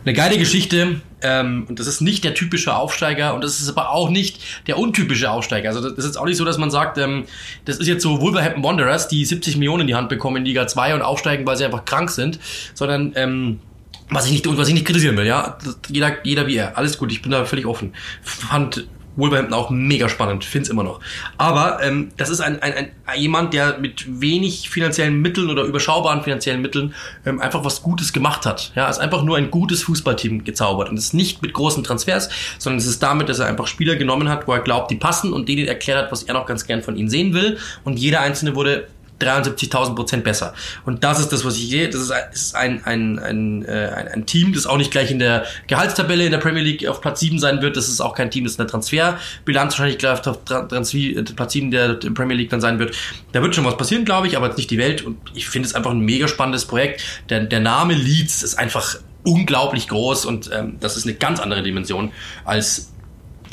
eine geile Geschichte. Ähm, und das ist nicht der typische Aufsteiger und das ist aber auch nicht der untypische Aufsteiger. Also das ist jetzt auch nicht so, dass man sagt, ähm, das ist jetzt so Wolverhampton Wanderers, die 70 Millionen in die Hand bekommen in Liga 2 und aufsteigen, weil sie einfach krank sind, sondern ähm, was ich nicht was ich nicht kritisieren will, ja, jeder jeder wie er, alles gut, ich bin da völlig offen. Fand Wolverhampton auch mega spannend, find's immer noch. Aber ähm, das ist ein, ein, ein jemand, der mit wenig finanziellen Mitteln oder überschaubaren finanziellen Mitteln ähm, einfach was Gutes gemacht hat. Ja, ist einfach nur ein gutes Fußballteam gezaubert und es ist nicht mit großen Transfers, sondern es ist damit, dass er einfach Spieler genommen hat, wo er glaubt, die passen und denen erklärt hat, was er noch ganz gern von ihnen sehen will und jeder einzelne wurde 73.000 Prozent besser. Und das ist das, was ich sehe. Das ist ein, ein, ein, ein, äh, ein, Team, das auch nicht gleich in der Gehaltstabelle in der Premier League auf Platz 7 sein wird. Das ist auch kein Team, das in der Transferbilanz wahrscheinlich gleich auf Tra- Transfer, äh, Platz 7 der Premier League dann sein wird. Da wird schon was passieren, glaube ich, aber jetzt nicht die Welt. Und ich finde es einfach ein mega spannendes Projekt. Der, der Name Leeds ist einfach unglaublich groß und ähm, das ist eine ganz andere Dimension als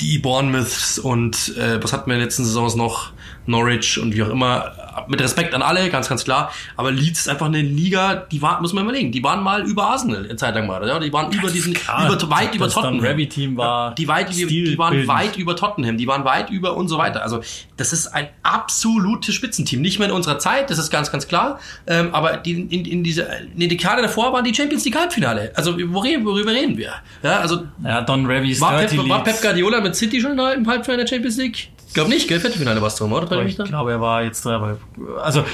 die Bournemouths und äh, was hatten wir in den letzten Saisons noch? Norwich und wie auch immer. Mit Respekt an alle, ganz, ganz klar. Aber Leeds ist einfach eine Liga, die war, muss man überlegen, die waren mal über Arsenal eine Zeit lang mal. Ja? Die waren über diesen, klar. über, weit über Tottenham. Revy-Team war die, weit, die, die waren weit über Tottenham, die waren weit über und so weiter. Also das ist ein absolutes Spitzenteam. Nicht mehr in unserer Zeit, das ist ganz, ganz klar. Ähm, aber die, in, in dieser, in der Dekade davor waren die Champions League Halbfinale. Also worüber, worüber reden wir? Ja, also Ja, Don Revys war Pep, war. Pep Guardiola mit City schon im Halbfinale der Champions League? Ich glaube nicht, gell? Viertelfinale war es drum, oder? Aber ich glaube, er war jetzt aber also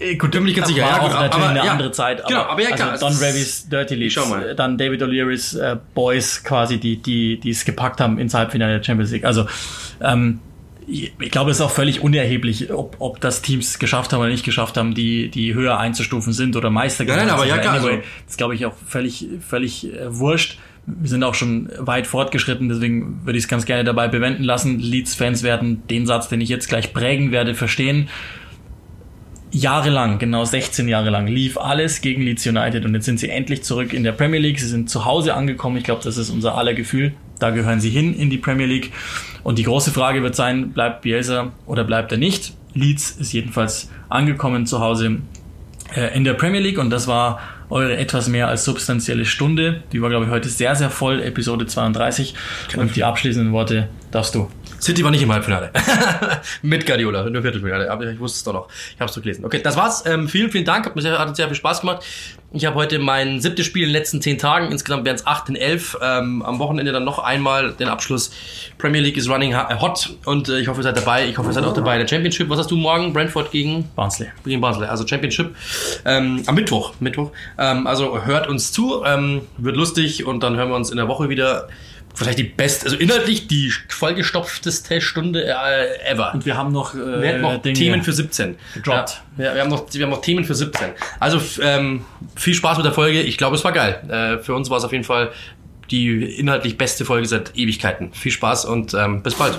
äh, gut, nicht ganz sicher. Ja, gut, natürlich aber- eine ja. andere Zeit. Genau, aber ja, also klar, es Don Revys Dirty Leeds, schau mal. äh, dann David O'Learys äh, Boys quasi, die die die es gepackt haben ins Halbfinale der Champions League. Also ähm, ich glaube, es ist auch völlig unerheblich, ob, ob das Teams geschafft haben oder nicht geschafft haben, die, die höher einzustufen sind oder Meister Nein, nein, geworden aber sind. ja, klar, Anyway, also- das ist, glaube ich, auch völlig, völlig äh, wurscht. Wir sind auch schon weit fortgeschritten, deswegen würde ich es ganz gerne dabei bewenden lassen. Leeds-Fans werden den Satz, den ich jetzt gleich prägen werde, verstehen. Jahrelang, genau 16 Jahre lang, lief alles gegen Leeds United und jetzt sind sie endlich zurück in der Premier League. Sie sind zu Hause angekommen. Ich glaube, das ist unser aller Gefühl. Da gehören sie hin in die Premier League. Und die große Frage wird sein, bleibt Bielsa oder bleibt er nicht? Leeds ist jedenfalls angekommen zu Hause äh, in der Premier League und das war eure etwas mehr als substanzielle Stunde. Die war, glaube ich, heute sehr, sehr voll, Episode 32. Und die abschließenden Worte darfst du. City war nicht im Halbfinale. [laughs] Mit Guardiola, nur Viertelfinale. Aber ich wusste es doch noch. Ich habe es gelesen. Okay, das war's. Ähm, vielen, vielen Dank. Hat mir sehr, hat sehr viel Spaß gemacht. Ich habe heute mein siebtes Spiel in den letzten zehn Tagen. Insgesamt wären es acht in elf. Ähm, am Wochenende dann noch einmal den Abschluss. Premier League is running hot. Und äh, ich hoffe, ihr seid dabei. Ich hoffe, ihr seid auch dabei. Der Championship. Was hast du morgen? Brentford gegen Barnsley. gegen Basel, also Championship ähm, am Mittwoch. Mittwoch. Ähm, also hört uns zu, ähm, wird lustig und dann hören wir uns in der Woche wieder. Vielleicht die beste, also inhaltlich die vollgestopfteste Stunde äh, ever. Und wir haben noch, äh, wir hätten noch Dinge Themen für 17. gedroppt. Ja, wir, wir, haben noch, wir haben noch Themen für 17. Also ähm, viel Spaß mit der Folge. Ich glaube, es war geil. Äh, für uns war es auf jeden Fall die inhaltlich beste Folge seit Ewigkeiten. Viel Spaß und ähm, bis bald.